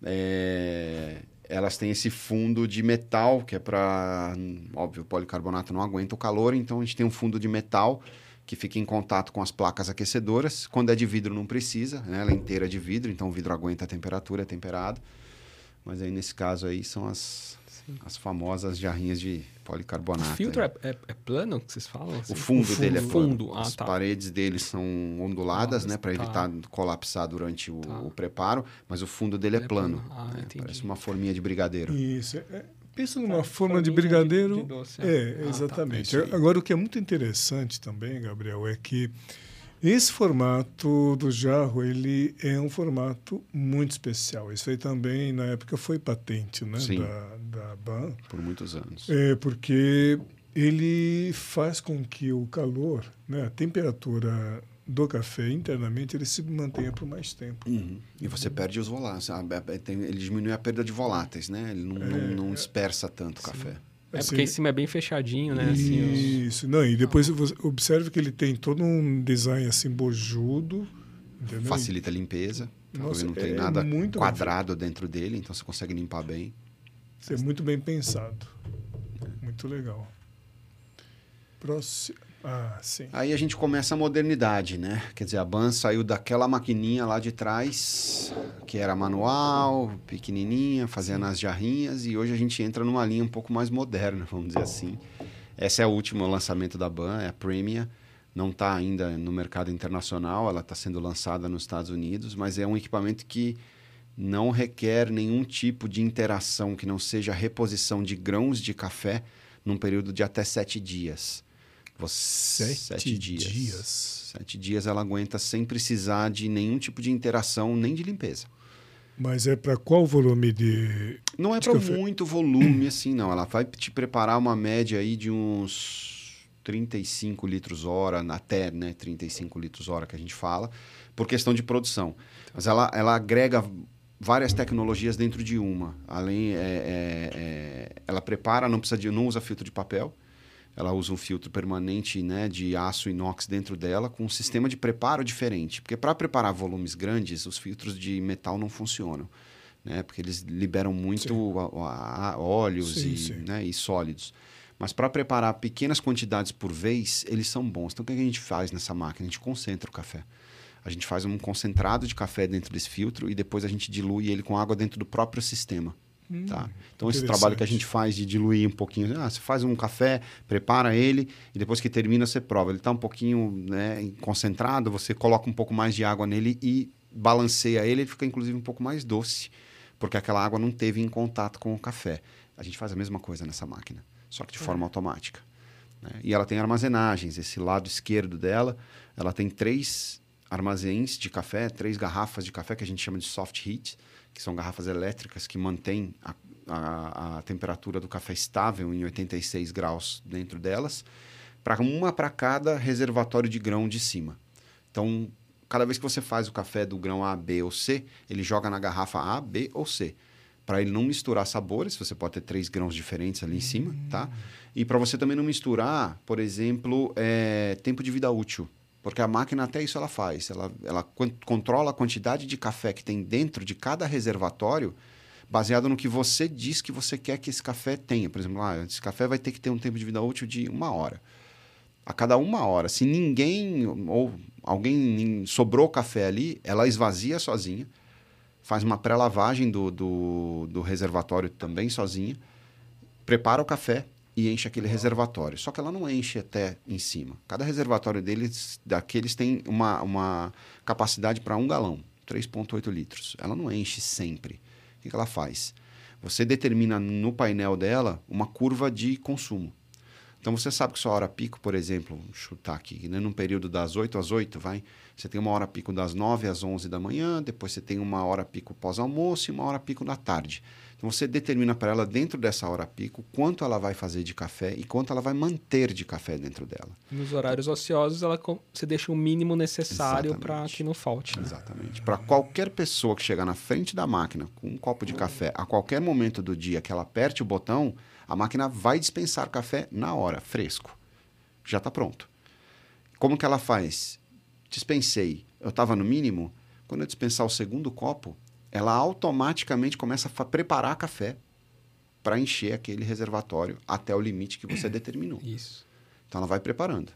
É, elas têm esse fundo de metal, que é para. Óbvio, o policarbonato não aguenta o calor, então a gente tem um fundo de metal que fica em contato com as placas aquecedoras. Quando é de vidro, não precisa, né? ela é inteira de vidro, então o vidro aguenta a temperatura, é temperado. Mas aí, nesse caso aí, são as, as famosas jarrinhas de O policarbonato. filtro aí. é, é, é plano que vocês falam? assim? O fundo, O dele é plano. fundo. Ah, As tá. paredes dele são onduladas, Ah, né? Para tá. evitar colapsar durante o, Tá. o preparo. Mas o fundo dele é é plano. plano. Ah, né? entendi. Parece uma forminha de brigadeiro. Isso. Pensa numa Tá, forma de forminha de- brigadeiro. de doce, é, é. Ah, tá. exatamente. Aí. Agora, o que é muito interessante também, Gabriel, é que esse formato do jarro, ele é um formato muito especial. Isso aí também, na época, foi patente né, Sim. da, da BAN. Por muitos anos. É, porque ele faz com que o calor, né, a temperatura do café internamente, ele se mantenha por mais tempo. Uhum. E você perde os voláteis. sabe? É, tem- Ele diminui a perda de voláteis, né? Ele não, não, não dispersa tanto o café. É Assim, porque em cima é bem fechadinho, né? Assim, os- Isso. Não, e depois você observe que ele tem todo um design assim bojudo, entendeu? Facilita a limpeza. Nossa, não tem é nada muito quadrado dentro dele, então você consegue limpar bem. Isso é muito bem pensado. Muito legal. Próximo. Ah, sim. Aí a gente começa a modernidade, né? Quer dizer, a Ban saiu daquela maquininha lá de trás, que era manual, pequenininha, fazia nas jarrinhas, e hoje a gente entra numa linha um pouco mais moderna, vamos dizer assim. Essa é o último lançamento da Ban, é a Premium. Não está ainda no mercado internacional, ela está sendo lançada nos Estados Unidos, mas é um equipamento que não requer nenhum tipo de interação que não seja reposição de grãos de café num período de até sete dias. Você, Sete dias. dias. Sete dias ela aguenta sem precisar de nenhum tipo de interação nem de limpeza. Mas é para qual volume de. Não é para muito volume assim, não. Ela vai te preparar uma média aí de uns 35 litros hora, até né, 35 litros hora que a gente fala, por questão de produção. Mas ela, ela agrega várias tecnologias dentro de uma. Além, é, é, é, ela prepara, não precisa de, não usa filtro de papel. Ela usa um filtro permanente né, de aço inox dentro dela, com um sistema de preparo diferente. Porque para preparar volumes grandes, os filtros de metal não funcionam. Né, porque eles liberam muito a- a- óleos Sim, e, sim. né, e sólidos. Mas para preparar pequenas quantidades por vez, eles são bons. Então o que a gente faz nessa máquina? A gente concentra o café. A gente faz um concentrado de café dentro desse filtro e depois a gente dilui ele com água dentro do próprio sistema. Tá? Então, esse trabalho que a gente faz de diluir um pouquinho, ah, você faz um café, prepara ele e depois que termina você prova. Ele está um pouquinho né, concentrado, você coloca um pouco mais de água nele e balanceia ele, ele fica inclusive um pouco mais doce, porque aquela água não teve em contato com o café. A gente faz a mesma coisa nessa máquina, só que de forma automática. né? E ela tem armazenagens. Esse lado esquerdo dela, ela tem três armazéns de café, três garrafas de café que a gente chama de soft heat, que são garrafas elétricas que mantêm a, a, a temperatura do café estável em 86 graus dentro delas, para uma para cada reservatório de grão de cima. Então, cada vez que você faz o café do grão A, B ou C, ele joga na garrafa A, B ou C. Para ele não misturar sabores, você pode ter três grãos diferentes ali em cima, tá? E para você também não misturar, por exemplo, é, tempo de vida útil. Porque a máquina até isso ela faz. Ela, ela con- controla a quantidade de café que tem dentro de cada reservatório, baseado no que você diz que você quer que esse café tenha. Por exemplo, ah, esse café vai ter que ter um tempo de vida útil de uma hora. A cada uma hora, se ninguém ou alguém sobrou café ali, ela esvazia sozinha, faz uma pré-lavagem do, do, do reservatório também sozinha, prepara o café, e enche aquele reservatório. Só que ela não enche até em cima. Cada reservatório deles, daqueles tem uma, uma capacidade para um galão, 3,8 litros. Ela não enche sempre. O que, que ela faz? Você determina no painel dela uma curva de consumo. Então você sabe que sua hora pico, por exemplo, chutar aqui, né, num período das 8 às 8, vai, você tem uma hora pico das 9 às 11 da manhã, depois você tem uma hora pico pós-almoço e uma hora pico da tarde. Então você determina para ela dentro dessa hora pico quanto ela vai fazer de café e quanto ela vai manter de café dentro dela. Nos horários ociosos, ela você deixa o mínimo necessário para que não falte. Né? Exatamente. Para qualquer pessoa que chegar na frente da máquina com um copo de café a qualquer momento do dia que ela aperte o botão, a máquina vai dispensar café na hora, fresco. Já está pronto. Como que ela faz? Dispensei. Eu estava no mínimo. Quando eu dispensar o segundo copo, ela automaticamente começa a preparar café para encher aquele reservatório até o limite que você determinou. Isso. Então ela vai preparando,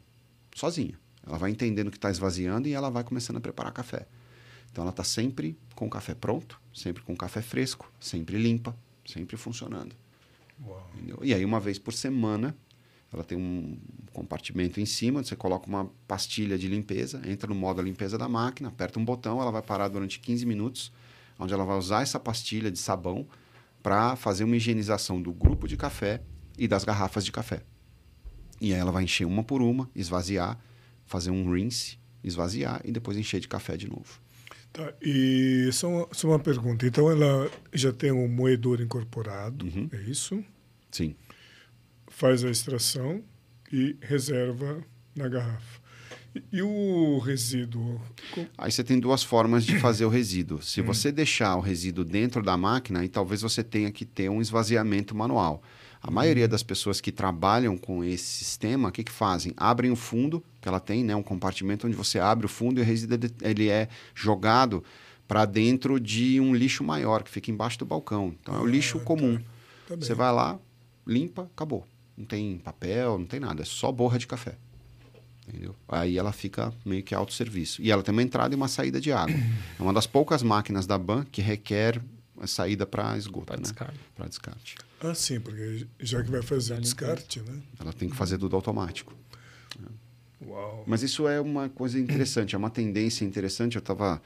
sozinha. Ela vai entendendo que está esvaziando e ela vai começando a preparar café. Então ela está sempre com o café pronto, sempre com o café fresco, sempre limpa, sempre funcionando. E aí, uma vez por semana, ela tem um compartimento em cima, você coloca uma pastilha de limpeza, entra no modo limpeza da máquina, aperta um botão, ela vai parar durante 15 minutos, onde ela vai usar essa pastilha de sabão para fazer uma higienização do grupo de café e das garrafas de café. E aí ela vai encher uma por uma, esvaziar, fazer um rinse, esvaziar e depois encher de café de novo. Tá, e só uma, só uma pergunta. Então, ela já tem um moedor incorporado, uhum. é isso? Sim. Faz a extração e reserva na garrafa. E, e o resíduo? Aí você tem duas formas de fazer o resíduo. Se hum. você deixar o resíduo dentro da máquina, aí talvez você tenha que ter um esvaziamento manual. A maioria das pessoas que trabalham com esse sistema, o que, que fazem? Abrem o fundo, que ela tem, né, um compartimento onde você abre o fundo e o resíduo ele é jogado para dentro de um lixo maior, que fica embaixo do balcão. Então é o lixo ah, comum. Tá. Tá você vai lá, limpa, acabou. Não tem papel, não tem nada, é só borra de café. Entendeu? Aí ela fica meio que autosserviço. E ela tem uma entrada e uma saída de água. É uma das poucas máquinas da BAN que requer a saída para esgoto, para né? descarte. Para descarte. Ah, sim, porque já que vai fazer o descarte, né? Ela tem que fazer tudo automático. Uau. Mas isso é uma coisa interessante, é uma tendência interessante. Eu estava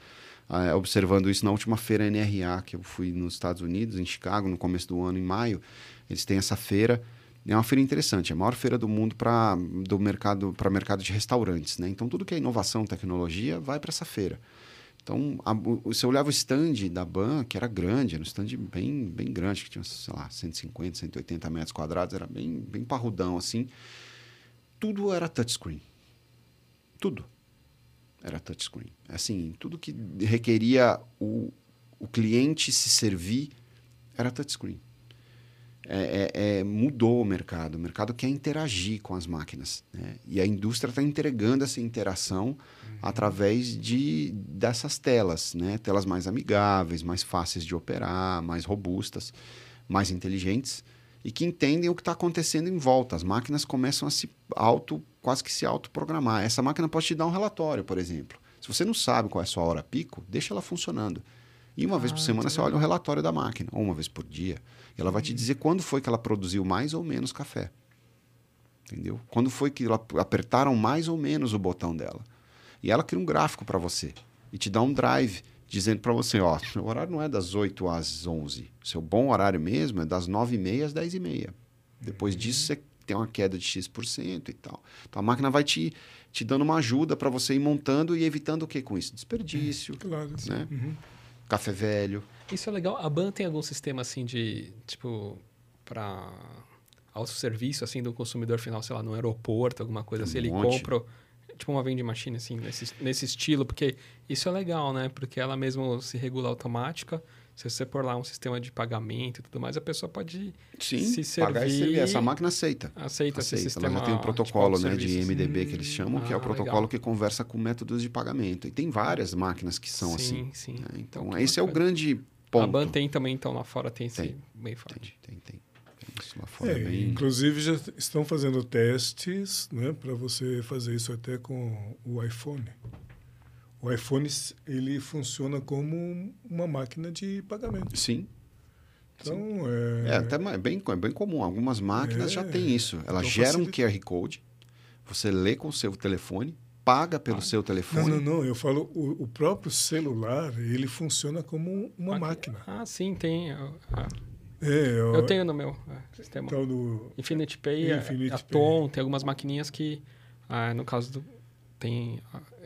ah, observando isso na última feira NRA que eu fui nos Estados Unidos, em Chicago, no começo do ano, em maio. Eles têm essa feira. É uma feira interessante, é a maior feira do mundo para do mercado para mercado de restaurantes, né? Então tudo que é inovação, tecnologia vai para essa feira. Então, a, você olhava o stand da Ban, que era grande, era um stand bem, bem grande, que tinha, sei lá, 150, 180 metros quadrados, era bem, bem parrudão, assim. Tudo era touchscreen. Tudo era touchscreen. Assim, tudo que requeria o, o cliente se servir era touchscreen. É, é, é, mudou o mercado. O mercado quer interagir com as máquinas. Né? E a indústria está entregando essa interação uhum. através de, dessas telas. Né? Telas mais amigáveis, mais fáceis de operar, mais robustas, mais inteligentes e que entendem o que está acontecendo em volta. As máquinas começam a se auto, quase que se autoprogramar. Essa máquina pode te dar um relatório, por exemplo. Se você não sabe qual é a sua hora pico, deixa ela funcionando. E uma ah, vez por ah, semana você olha o relatório da máquina, ou uma vez por dia. E ela vai te dizer quando foi que ela produziu mais ou menos café. Entendeu? Quando foi que ela apertaram mais ou menos o botão dela. E ela cria um gráfico para você e te dá um drive dizendo para você, ó, o horário não é das 8 às 11. Seu bom horário mesmo é das 9h30 às 10h30. Depois uhum. disso você tem uma queda de X% e tal. Então a máquina vai te, te dando uma ajuda para você ir montando e evitando o que com isso? Desperdício, claro, né? Uhum. Café velho. Isso é legal. A BAN tem algum sistema assim de, tipo, para autosserviço, assim, do consumidor final, sei lá, no aeroporto, alguma coisa um assim, monte. ele compra, tipo uma vending machine, assim, nesse, nesse estilo, porque isso é legal, né? Porque ela mesmo se regula automática, se você pôr lá um sistema de pagamento e tudo mais, a pessoa pode Sim, se servir. pagar e servir. Essa máquina aceita. Aceita, aceita. esse sistema. Ela já tem um protocolo tipo, né, de MDB que eles chamam, ah, que é o ah, protocolo legal. que conversa com métodos de pagamento. E tem várias máquinas que são sim, assim. Sim, né? Então, esse é o grande ponto. A BAN tem também, então, lá fora tem, tem esse bem forte. Tem, tem, tem. Isso lá fora é, é bem... Inclusive, já estão fazendo testes né, para você fazer isso até com o iPhone. O iPhone ele funciona como uma máquina de pagamento. Sim. Então, é... é até é bem, é bem comum. Algumas máquinas é, já têm isso. Elas então geram um QR Code, você lê com o seu telefone, paga pelo ah, seu telefone. Não, não, não. Eu falo, o, o próprio celular, ele funciona como uma máquina. Ah, sim, tem. Ah, é, eu, eu, tenho no meu é, sistema. Então do Infinity Pay, é, Infinity a, a Tom, tem algumas maquininhas que, ah, no caso do tem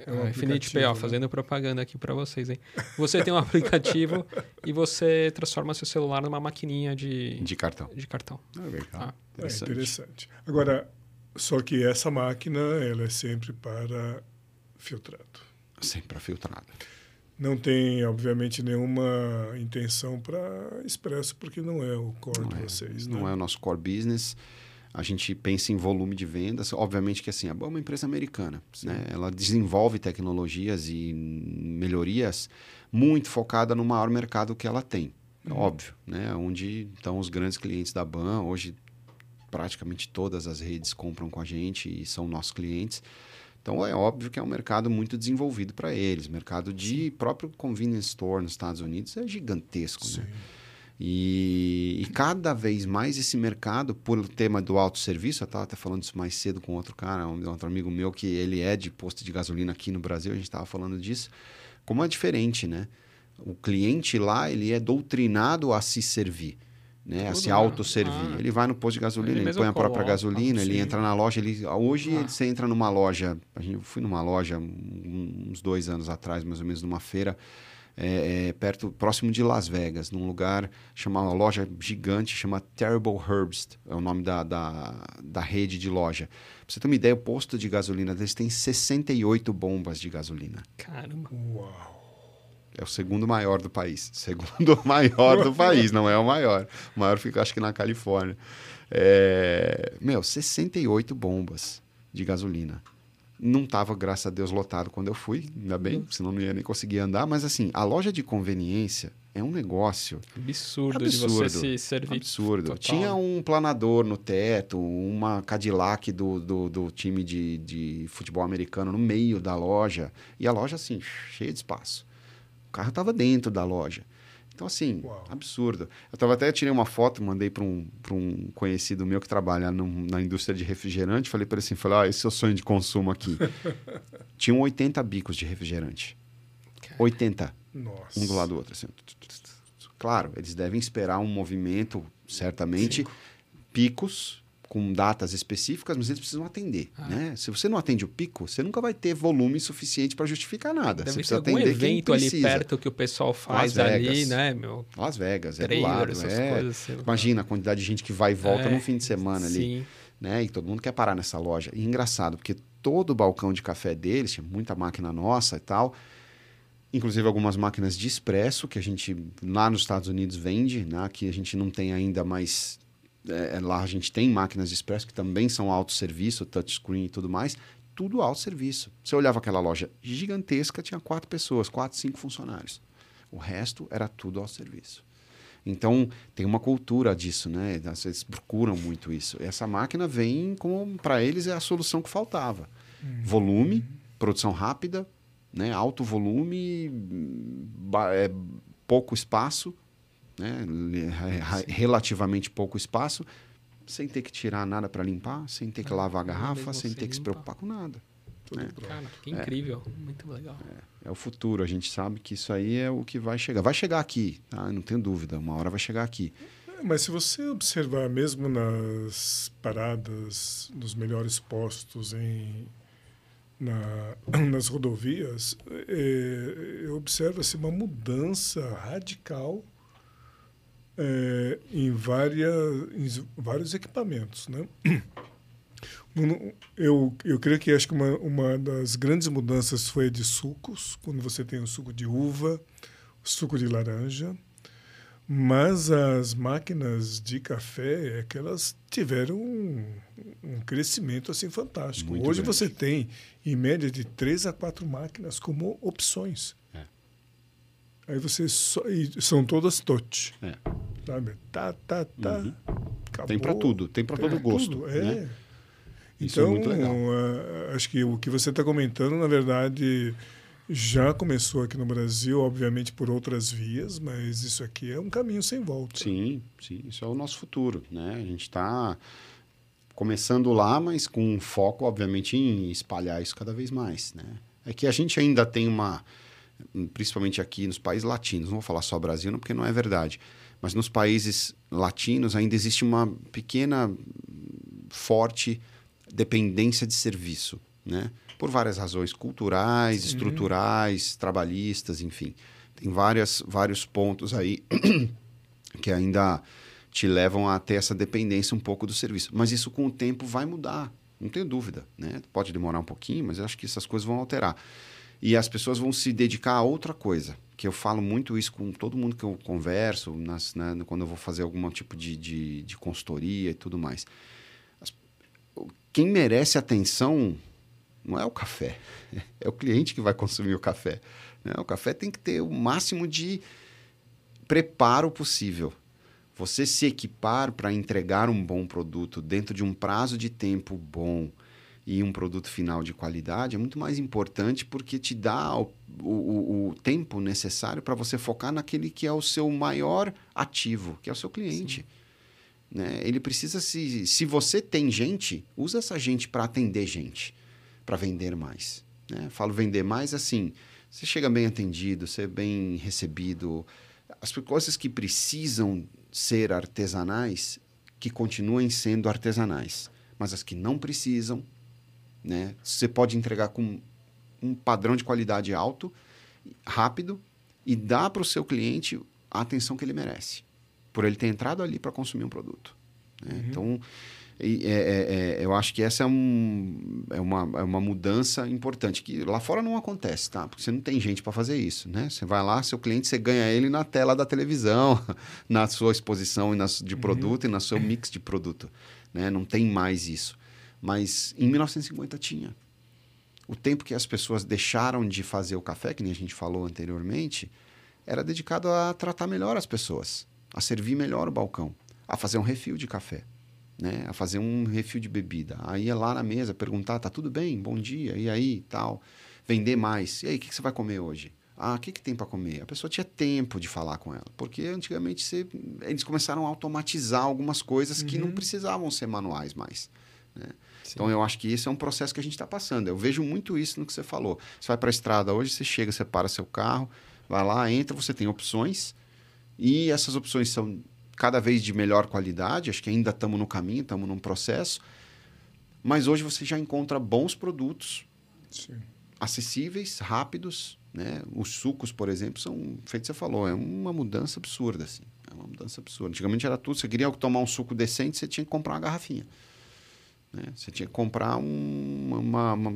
é um Infinity Pay, ó, né? fazendo propaganda aqui para vocês, hein? Você tem um aplicativo e você transforma seu celular numa maquininha de de cartão. De cartão. Ah, legal. Ah, interessante. É interessante. Agora, só que essa máquina, ela é sempre para filtrado. Sempre para filtrado. Não tem, obviamente, nenhuma intenção para expresso, porque não é o core não de é, vocês. Não né? é o nosso core business. A gente pensa em volume de vendas. Obviamente que assim, é uma empresa americana. Né? Ela desenvolve tecnologias e melhorias muito focada no maior mercado que ela tem. Uhum. Óbvio, né? Onde estão os grandes clientes da BAN. Hoje, praticamente todas as redes compram com a gente e são nossos clientes. Então é óbvio que é um mercado muito desenvolvido para eles. O mercado de próprio convenience store nos Estados Unidos é gigantesco. Né? Sim. Né? E, e, cada vez mais esse mercado, por tema do autosserviço, eu estava até falando isso mais cedo com outro cara, um outro amigo meu, que ele é de posto de gasolina aqui no Brasil, a gente estava falando disso, como é diferente, né? O cliente lá, ele é doutrinado a se servir né, a se autosservir. Ah. Ele vai no posto de gasolina, ele, ele põe a própria gasolina, ele entra na loja. Ele, hoje ah. você entra numa loja. A gente, eu fui numa loja uns dois anos atrás, mais ou menos, numa feira. É, é, perto, próximo de Las Vegas, num lugar chamado uma loja gigante, chama Terrible Herbst, é o nome da, da, da rede de loja. Pra você ter uma ideia, o posto de gasolina deles tem 68 bombas de gasolina. Caramba! Uau! É o segundo maior do país. Segundo maior do país, não é o maior. O maior fica, acho que, na Califórnia. É... Meu, 68 bombas de gasolina. Não estava, graças a Deus, lotado quando eu fui, ainda bem, senão não ia nem conseguir andar. Mas, assim, a loja de conveniência é um negócio absurdo, absurdo de você se servir. Absurdo. Total. Tinha um planador no teto, uma Cadillac do, do, do time de, de futebol americano no meio da loja. E a loja, assim, cheia de espaço carro estava dentro da loja. Então, assim, Uau. absurdo. Eu tava até tirei uma foto, mandei para um, um conhecido meu que trabalha na indústria de refrigerante. Falei para ele assim: falei, ah, esse é o sonho de consumo aqui. Tinham 80 bicos de refrigerante. 80. Nossa. Um do lado do outro. Assim. Claro, eles devem esperar um movimento, certamente, Cinco. picos com datas específicas, mas eles precisam atender. Ah. Né? Se você não atende o pico, você nunca vai ter volume suficiente para justificar nada. Deve você precisa algum atender evento ali perto que o pessoal faz ali, né, meu? Las Vegas, é do lado. É. Assim, Imagina a quantidade de gente que vai e volta é, no fim de semana sim. ali. Né? E todo mundo quer parar nessa loja. E engraçado, porque todo o balcão de café deles, tinha muita máquina nossa e tal, inclusive algumas máquinas de expresso que a gente lá nos Estados Unidos vende, né? que a gente não tem ainda mais é, é, lá a gente tem máquinas de expresso que também são autosserviço, touchscreen e tudo mais, tudo autosserviço. Você olhava aquela loja gigantesca, tinha quatro pessoas, quatro, cinco funcionários. O resto era tudo autosserviço. Então, tem uma cultura disso, né? Vocês procuram muito isso. Essa máquina vem como, para eles, é a solução que faltava. Uhum. Volume, produção rápida, né? alto volume, é, pouco espaço, né? relativamente pouco espaço, sem ter que tirar nada para limpar, sem ter que ah, lavar a garrafa, sem ter que se preocupar com nada. Né? Cara, que incrível, é. muito legal. É, é, o futuro, a gente sabe que isso aí é o que vai chegar. Vai chegar aqui, tá? não tenho dúvida, uma hora vai chegar aqui. É, mas se você observar mesmo nas paradas, nos melhores postos em na, nas rodovias, é, eu observo assim, uma mudança radical é, em, várias, em vários equipamentos. Né? Eu, eu creio que acho que uma, uma das grandes mudanças foi a de sucos, quando você tem o suco de uva, o suco de laranja. Mas as máquinas de café é que elas tiveram um, um crescimento assim fantástico. Muito Hoje grande. você tem, em média, de três a quatro máquinas como opções. É. Aí você só, são todas touch. É sabe? Tá, tá, tá. Uhum. Tem para tudo, tem para todo gosto. Tudo, é. Né? Então, uh, acho que o que você está comentando, na verdade, Já começou aqui no Brasil, obviamente por outras vias, mas isso aqui é um caminho sem volta. Sim, sim, isso é o nosso futuro, né? A gente está começando lá, mas com um foco, obviamente, em espalhar isso cada vez mais, né? É que a gente ainda tem uma, principalmente aqui nos países latinos, não vou falar só Brasil, não, porque não é verdade, mas nos países latinos ainda existe uma pequena, forte dependência de serviço, né? por várias razões culturais, Sim. estruturais, trabalhistas, enfim. Tem várias, vários pontos aí que ainda te levam a ter essa dependência um pouco do serviço. Mas isso com o tempo vai mudar, não tenho dúvida. Né? Pode demorar um pouquinho, mas eu acho que essas coisas vão alterar. E as pessoas vão se dedicar a outra coisa, que eu falo muito isso com todo mundo que eu converso, nas, né, quando eu vou fazer algum tipo de, de, de consultoria e tudo mais. Quem merece atenção não é o café, é o cliente que vai consumir o café. Né? O café tem que ter o máximo de preparo possível. Você se equipar para entregar um bom produto dentro de um prazo de tempo bom e um produto final de qualidade é muito mais importante porque te dá o, o, o tempo necessário para você focar naquele que é o seu maior ativo, que é o seu cliente. Né? Ele precisa se. Se você tem gente, usa essa gente para atender gente para vender mais. Né? Falo vender mais assim, você chega bem atendido, ser bem recebido. As coisas que precisam ser artesanais, que continuem sendo artesanais. Mas as que não precisam, né? você pode entregar com um padrão de qualidade alto, rápido, e dar para o seu cliente a atenção que ele merece, por ele ter entrado ali para consumir um produto. Né? Uhum. Então, é, é, é, eu acho que essa é, um, é, uma, é uma mudança importante, que lá fora não acontece, tá? Porque você não tem gente para fazer isso, né? Você vai lá, seu cliente, você ganha ele na tela da televisão, na sua exposição de uhum. produto uhum. e no seu mix de produto, né? Não tem mais isso. Mas em 1950 tinha. O tempo que as pessoas deixaram de fazer o café, que nem a gente falou anteriormente, era dedicado a tratar melhor as pessoas, a servir melhor o balcão, a fazer um refil de café né, a fazer um refil de bebida. Aí ia lá na mesa perguntar, tá tudo bem? Bom dia, e aí, tal. Vender mais. E aí, o que, que você vai comer hoje? Ah, o que, que tem para comer? A pessoa tinha tempo de falar com ela, porque antigamente você, eles começaram a automatizar algumas coisas uhum. que não uhum. precisavam ser manuais mais. Né? Então eu acho que esse é um processo que a gente está passando. Eu vejo muito isso no que você falou. Você vai para a estrada hoje, você chega, você para seu carro, vai lá, entra, você tem opções e essas opções são cada vez de melhor qualidade, acho que ainda estamos no caminho, estamos num processo. Mas hoje você já encontra bons produtos, Sim. acessíveis, rápidos. Né? Os sucos, por exemplo, são, feito você falou, é uma mudança absurda. Assim. É uma mudança absurda. Antigamente era tudo, você queria tomar um suco decente, você tinha que comprar uma garrafinha. Né? Você tinha que comprar um, uma, uma,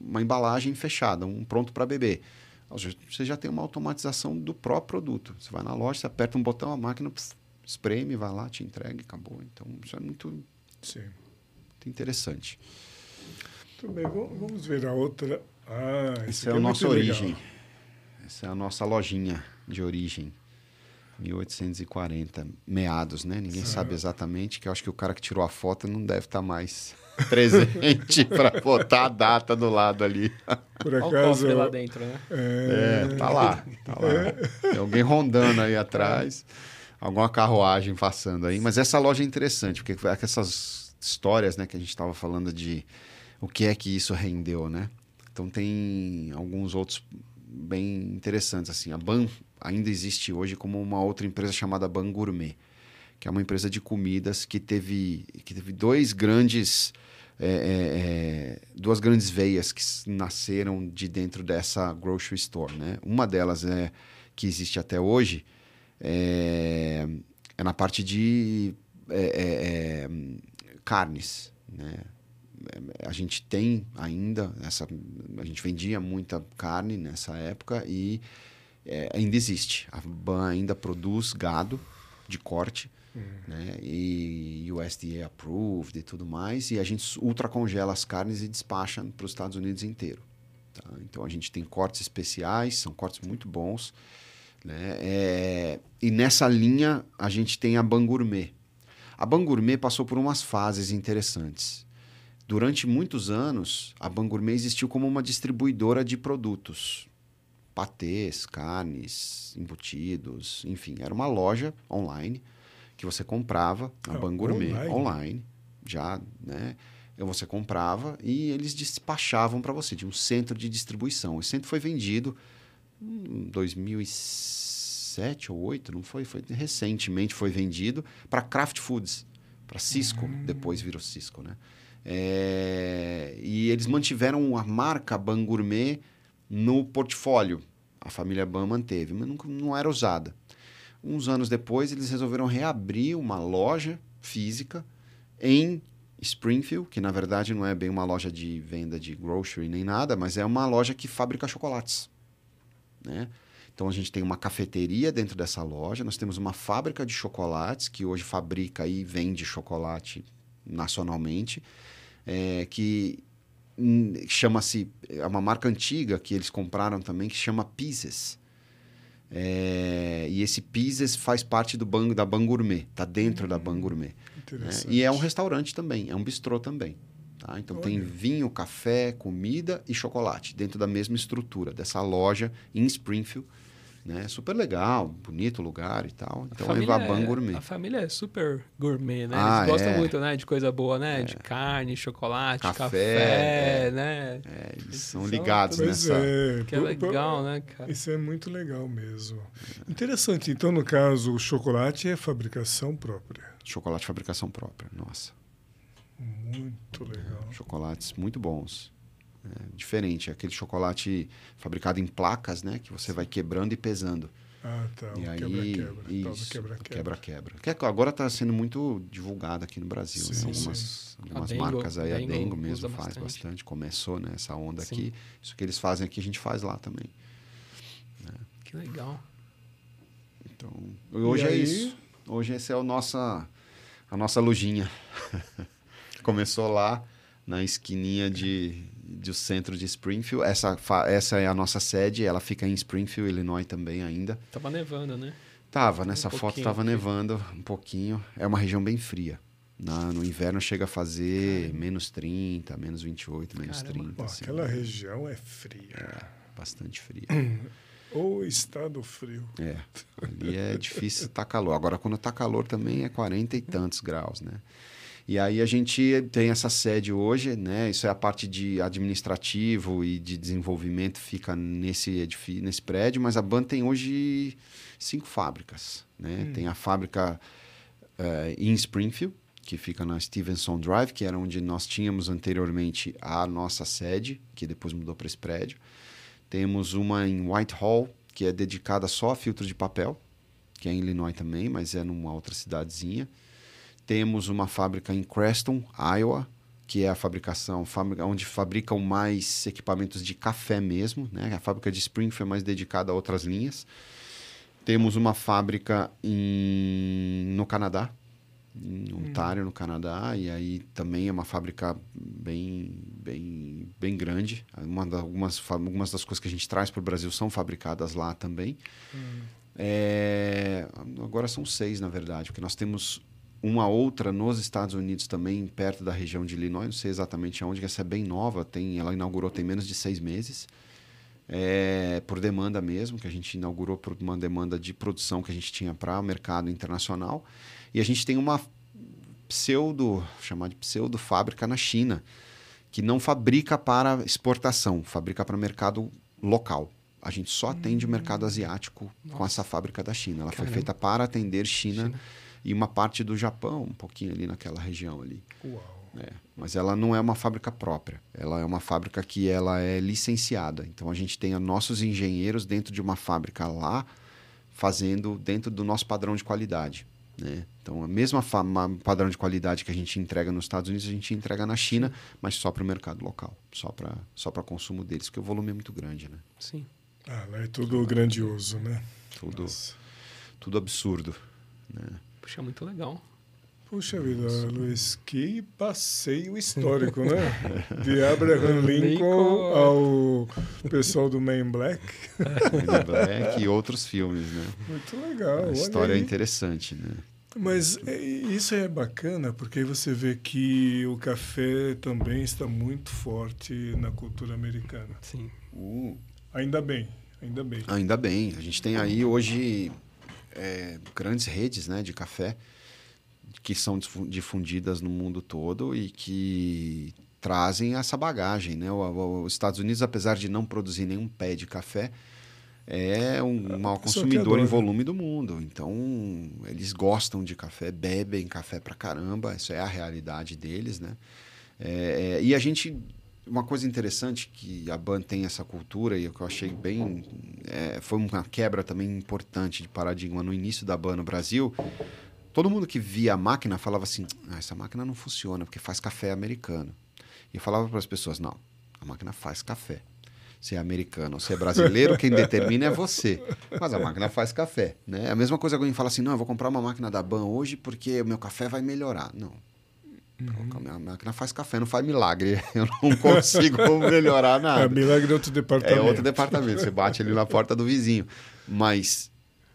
uma, embalagem fechada, um pronto para beber. Você já tem uma automatização do próprio produto. Você vai na loja, você aperta um botão, a máquina pss, espreme, vai lá, te entrega e acabou. Então, isso é muito, muito interessante. Muito bem, vamos ver a outra. Ah, Essa é a é nossa origem. Legal. Essa é a nossa lojinha de origem. 1840, meados, né? Ninguém ah. sabe exatamente, que eu acho que o cara que tirou a foto não deve estar tá mais presente para botar a data do lado ali. Por acaso. Olha o lá dentro, né? É... é, tá lá. Tá lá. É. Tem alguém rondando aí atrás alguma carruagem passando aí. Mas essa loja é interessante, porque é essas histórias né, que a gente estava falando de o que é que isso rendeu, né? Então tem alguns outros bem interessantes. assim A Ban ainda existe hoje como uma outra empresa chamada Ban Gourmet, que é uma empresa de comidas que teve, que teve dois grandes... É, é, é duas grandes veias que nasceram de dentro dessa grocery store, né? Uma delas é que existe até hoje, é, é na parte de é, é, é carnes, né? A gente tem ainda essa, a gente vendia muita carne nessa época e é, ainda existe. A Ban ainda produz gado de corte, uhum. né? E USDA approved e tudo mais. E a gente ultra congela as carnes e despacha para os Estados Unidos inteiro. Tá? Então a gente tem cortes especiais, são cortes muito bons. Né? É, e nessa linha a gente tem a Bangourmet. A Bangourmet passou por umas fases interessantes. Durante muitos anos, a Bangourmet existiu como uma distribuidora de produtos. patês, carnes, embutidos, enfim, era uma loja online que você comprava na Ah, Ban Gourmet, online? online, já, né? E Você comprava e eles despachavam para você, de um centro de distribuição. Esse centro foi vendido em 2007 ou 2008, não foi? Foi recentemente foi vendido para Kraft Foods, para Cisco, depois virou Cisco, né? É, e eles mantiveram a marca Ban Gourmet no portfólio. A família Ban manteve, mas nunca, não era usada. Uns anos depois, eles resolveram reabrir uma loja física em Springfield, que na verdade não é bem uma loja de venda de grocery nem nada, mas é uma loja que fabrica chocolates. Né? Então a gente tem uma cafeteria dentro dessa loja, nós temos uma fábrica de chocolates que hoje fabrica e vende chocolate nacionalmente, é, que hum, chama-se, é uma marca antiga que eles compraram também, que chama Pieces. É, e esse Pieces faz parte do ban, da Ban Gourmet, está dentro da Ban Gourmet. né? E é um restaurante também, é um bistrô também. Tá? Então tem Olha. vinho, café, comida e chocolate dentro da mesma estrutura dessa loja em Springfield. Né? Super legal, bonito lugar e tal. Então é Vaban Gourmet. a família é super gourmet, né? Ah, Eles gostam é. muito, né? De coisa boa, né? De carne, chocolate, Café, café, é. né? É, eles são ligados Pois nessa. é. Que é legal, né, cara? Isso é muito legal mesmo. Interessante. Então, no caso, o chocolate é fabricação própria. Chocolate fabricação própria, nossa. Muito legal. Chocolates muito bons. É, diferente, é aquele chocolate fabricado em placas, né? Que você vai quebrando e pesando. Ah, tá. e aí, quebra-quebra. isso, quebra-quebra. quebra-quebra. Que é- agora está sendo muito divulgado aqui no Brasil. Sim, né? sim. Algumas, algumas A Dengo- marcas aí, a Dengo mesmo faz bastante. bastante. Começou né, essa onda Sim. aqui. Isso que eles fazem aqui, a gente faz lá também. Que legal. Então, hoje E é aí? isso. Hoje essa é a nossa, a nossa lojinha. Começou lá na esquininha de, do centro de Springfield. Essa, essa é a nossa sede, ela fica em Springfield, Illinois também ainda. Tava nevando, né? Tava, nessa Um foto tava aqui. nevando um pouquinho. É uma região bem fria. Na, no inverno chega a fazer menos 30, menos 28, menos Caramba. 30. Bom, assim. aquela região é fria. É, bastante fria. Ou estado frio. É, ali é difícil estar calor. Agora, quando tá calor também é 40 e tantos graus, né? E aí a gente tem essa sede hoje, né? Isso é a parte de administrativo e de desenvolvimento fica nesse edifício, nesse prédio, mas a Ban tem hoje cinco fábricas, né? Tem a fábrica eh, em Springfield, que fica na Stevenson Drive, que era onde nós tínhamos anteriormente a nossa sede, que depois mudou para esse prédio. Temos uma em Whitehall, que é dedicada só a filtro de papel, que é em Illinois também, mas é numa outra cidadezinha. Temos uma fábrica em Creston, Iowa, que é a fabricação, onde fabricam mais equipamentos de café mesmo, né? A fábrica de Springfield é mais dedicada a outras linhas. Temos uma fábrica em, no Canadá, em Ontário, no Canadá, e aí também é uma fábrica bem, bem, bem grande. Uma da, algumas, algumas das coisas que a gente traz para o Brasil são fabricadas lá também. É, agora são seis, na verdade, porque nós temos uma outra nos Estados Unidos também, perto da região de Illinois, não sei exatamente aonde, que essa é bem nova, tem, ela inaugurou tem menos de seis meses. É, por demanda mesmo, que a gente inaugurou por uma demanda de produção que a gente tinha para o mercado internacional. E a gente tem uma pseudo, chamar de pseudo fábrica na China, que não fabrica para exportação, fabrica para mercado local. A gente só atende o mercado asiático com essa fábrica da China. Ela foi Caramba. feita para atender China, China. E uma parte do Japão, um pouquinho ali naquela região ali. Uau. É, mas ela não é uma fábrica própria. Ela é uma fábrica que ela é licenciada. Então a gente tem os nossos engenheiros dentro de uma fábrica lá, fazendo dentro do nosso padrão de qualidade. Né? Então a mesma padrão de qualidade que a gente entrega nos Estados Unidos, a gente entrega na China, mas só para o mercado local, só para só para consumo deles, porque o volume é muito grande, né? Sim. Ah, lá é tudo grandioso, né? Tudo, Nossa. tudo absurdo. Né? Puxa, muito legal. Puxa vida, Luiz, que passeio histórico, né? De Abraham Lincoln ao pessoal do Man Black. In Black e outros filmes, né? Muito legal. A história é interessante, né? Mas isso é bacana, porque aí você vê que o café também está muito forte na cultura americana. Sim. Ainda bem, Ainda bem. Ainda bem. A gente tem aí hoje é, grandes redes né, de café que são difundidas no mundo todo e que trazem essa bagagem. Né? Os Estados Unidos, apesar de não produzir nenhum pé de café, é um maior consumidor em volume do mundo. Então, eles gostam de café, bebem café pra caramba, isso é a realidade deles, né? É, é, e a gente. Uma coisa interessante que a BAN tem essa cultura e que eu achei bem. É, foi uma quebra também importante de paradigma no início da BAN no Brasil. Todo mundo que via a máquina falava assim: ah, essa máquina não funciona porque faz café americano. E eu falava para as pessoas: não, a máquina faz café. Se é americano ou se é brasileiro, quem determina é você. Mas a máquina faz café. Né? É a mesma coisa que alguém fala assim: não, eu vou comprar uma máquina da BAN hoje porque o meu café vai melhorar. Não. Uhum. A máquina faz café, não faz milagre. Eu não consigo melhorar nada. É milagre é outro departamento. É outro departamento. Você bate ali na porta do vizinho. Mas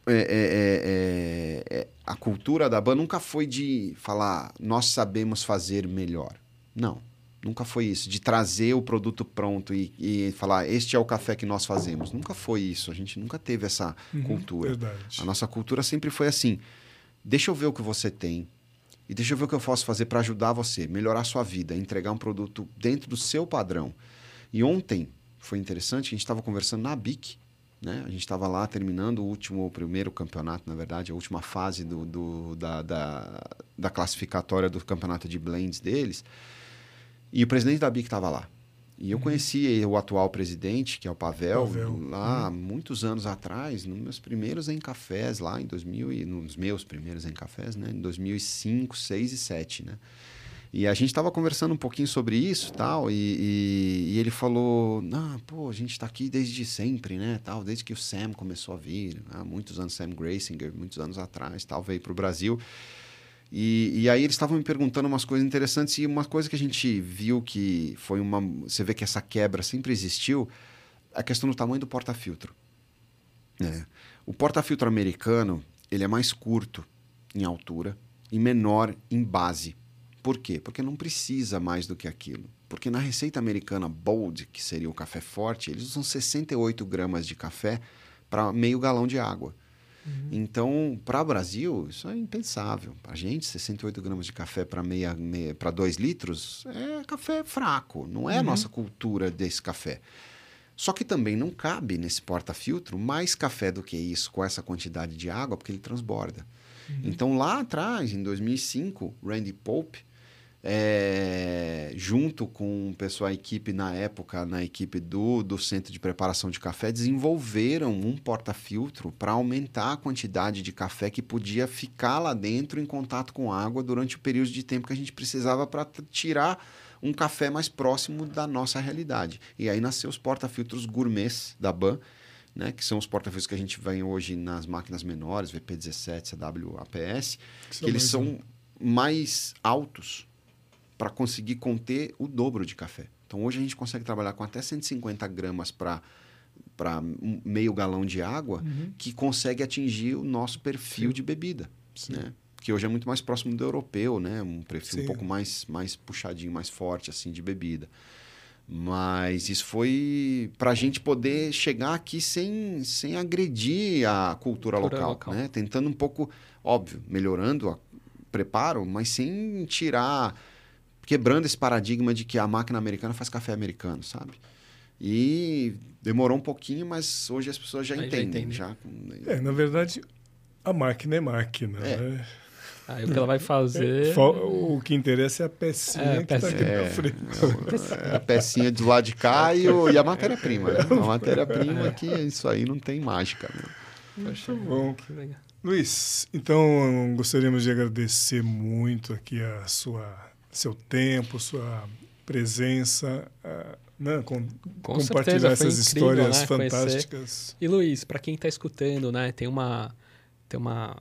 é, é, é, é a cultura da BAN nunca foi de falar, nós sabemos fazer melhor. Não. Nunca foi isso, de trazer o produto pronto e, e, falar, este é o café que nós fazemos. Nunca foi isso. A gente nunca teve essa uhum, cultura. Verdade. A nossa cultura sempre foi assim: deixa eu ver o que você tem e deixa eu ver o que eu posso fazer para ajudar você, melhorar a sua vida, entregar um produto dentro do seu padrão. E ontem foi interessante, a gente estava conversando na BIC, né? A gente estava lá terminando o último, o primeiro campeonato, na verdade, a última fase do, do da, da, da classificatória do campeonato de blends deles. E o presidente da BIC estava lá. E eu uhum. conheci o atual presidente, que é o Pavel, Pavel. lá uhum. muitos anos atrás, nos meus primeiros em cafés, lá em 2000, e, nos meus primeiros em cafés, né? Em 2005, 6 e 2007, né? E a gente estava conversando um pouquinho sobre isso tal, e, e, e ele falou, não, pô, a gente está aqui desde sempre, né, tal, desde que o Sam começou a vir, há muitos anos, Sam Gracinger, muitos anos atrás, tal, veio para o Brasil. E, e aí eles estavam me perguntando umas coisas interessantes e uma coisa que a gente viu que foi uma... Você vê que essa quebra sempre existiu, a questão do tamanho do porta-filtro. É. O porta-filtro americano, ele é mais curto em altura e menor em base. Por quê? Porque não precisa mais do que aquilo. Porque na receita americana Bold, que seria o café forte, eles usam 68 gramas de café para meio galão de água. Uhum. Então, para o Brasil, isso é impensável. A gente, 68 gramas de café para meia, meia para 2 litros é café fraco. Não é uhum. a nossa cultura desse café. Só que também não cabe nesse porta-filtro mais café do que isso com essa quantidade de água, porque ele transborda. Uhum. Então, lá atrás, em 2005, Randy Pope é, junto com o pessoal, a equipe na época, na equipe do, do Centro de Preparação de Café, desenvolveram um porta-filtro para aumentar a quantidade de café que podia ficar lá dentro em contato com água durante o período de tempo que a gente precisava para tirar um café mais próximo da nossa realidade. E aí nasceu os porta-filtros gourmets da BAN, né, que são os porta-filtros que a gente vê hoje nas máquinas menores, VP17, CW, APS, que, que eles são mais altos para conseguir conter o dobro de café. Então hoje a gente consegue trabalhar com até 150 gramas para para meio galão de água uhum. que consegue atingir o nosso perfil Sim. de bebida, Sim. né? Que hoje é muito mais próximo do europeu, né? Um perfil Sim. um pouco mais mais puxadinho, mais forte assim de bebida. Mas isso foi para a gente poder chegar aqui sem, sem agredir a cultura, cultura local, local, né? Tentando um pouco, óbvio, melhorando o preparo, mas sem tirar quebrando esse paradigma de que a máquina americana faz café americano, sabe? E demorou um pouquinho, mas hoje as pessoas já Aí entendem. Já, entende. já... É, na verdade, a máquina é máquina, é. né? Aí o que ela vai fazer. É, o que interessa é a pecinha é, que está aqui é, na frente. É, a pecinha do lado de cá e, o, e a matéria-prima. Né? A matéria-prima que isso aí não tem mágica. Né? Muito bom. Luiz, então gostaríamos de agradecer muito aqui a sua seu tempo, sua presença, uh, né? Com, Com compartilhar certeza, essas incrível, histórias né? fantásticas. Conhecer. E Luiz, para quem está escutando, né, tem uma tem uma,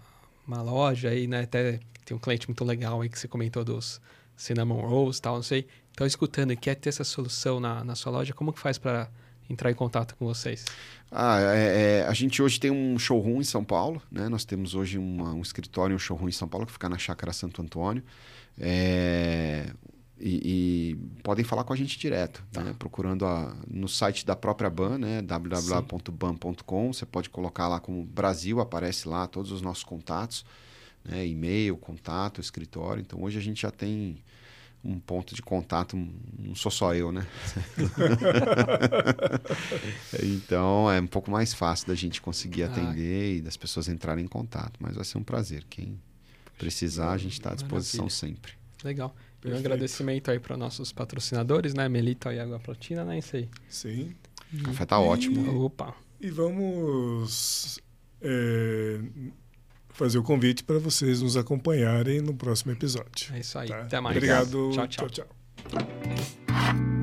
uma loja aí, né, até tem um cliente muito legal aí que você comentou dos cinnamon rolls, tal, não sei. Então escutando e quer ter essa solução na, na sua loja, como que faz para entrar em contato com vocês? Ah, é, é, a gente hoje tem um showroom em São Paulo, né? Nós temos hoje uma, um escritório, um showroom em São Paulo que fica na Chácara Santo Antônio. É, e, e, podem falar com a gente direto, tá. né? procurando a, no site da própria BAN, né? www.ban.com. Você pode colocar lá como Brasil, aparece lá todos os nossos contatos, né? e-mail, contato, escritório. Então hoje a gente já tem um ponto de contato, não sou só eu, né? então é um pouco mais fácil da gente conseguir ah. atender e das pessoas entrarem em contato. Mas vai ser um prazer. Quem precisar, a gente está à disposição Maravilha. sempre. Legal. E um agradecimento aí para nossos patrocinadores, né? Melita e Água Platina, né? Isso aí. Sim. O café tá e... ótimo. Opa. E vamos é, fazer o convite para vocês nos acompanharem no próximo episódio. É isso aí. Tá? Até mais. Obrigado. tchau. tchau. tchau, tchau.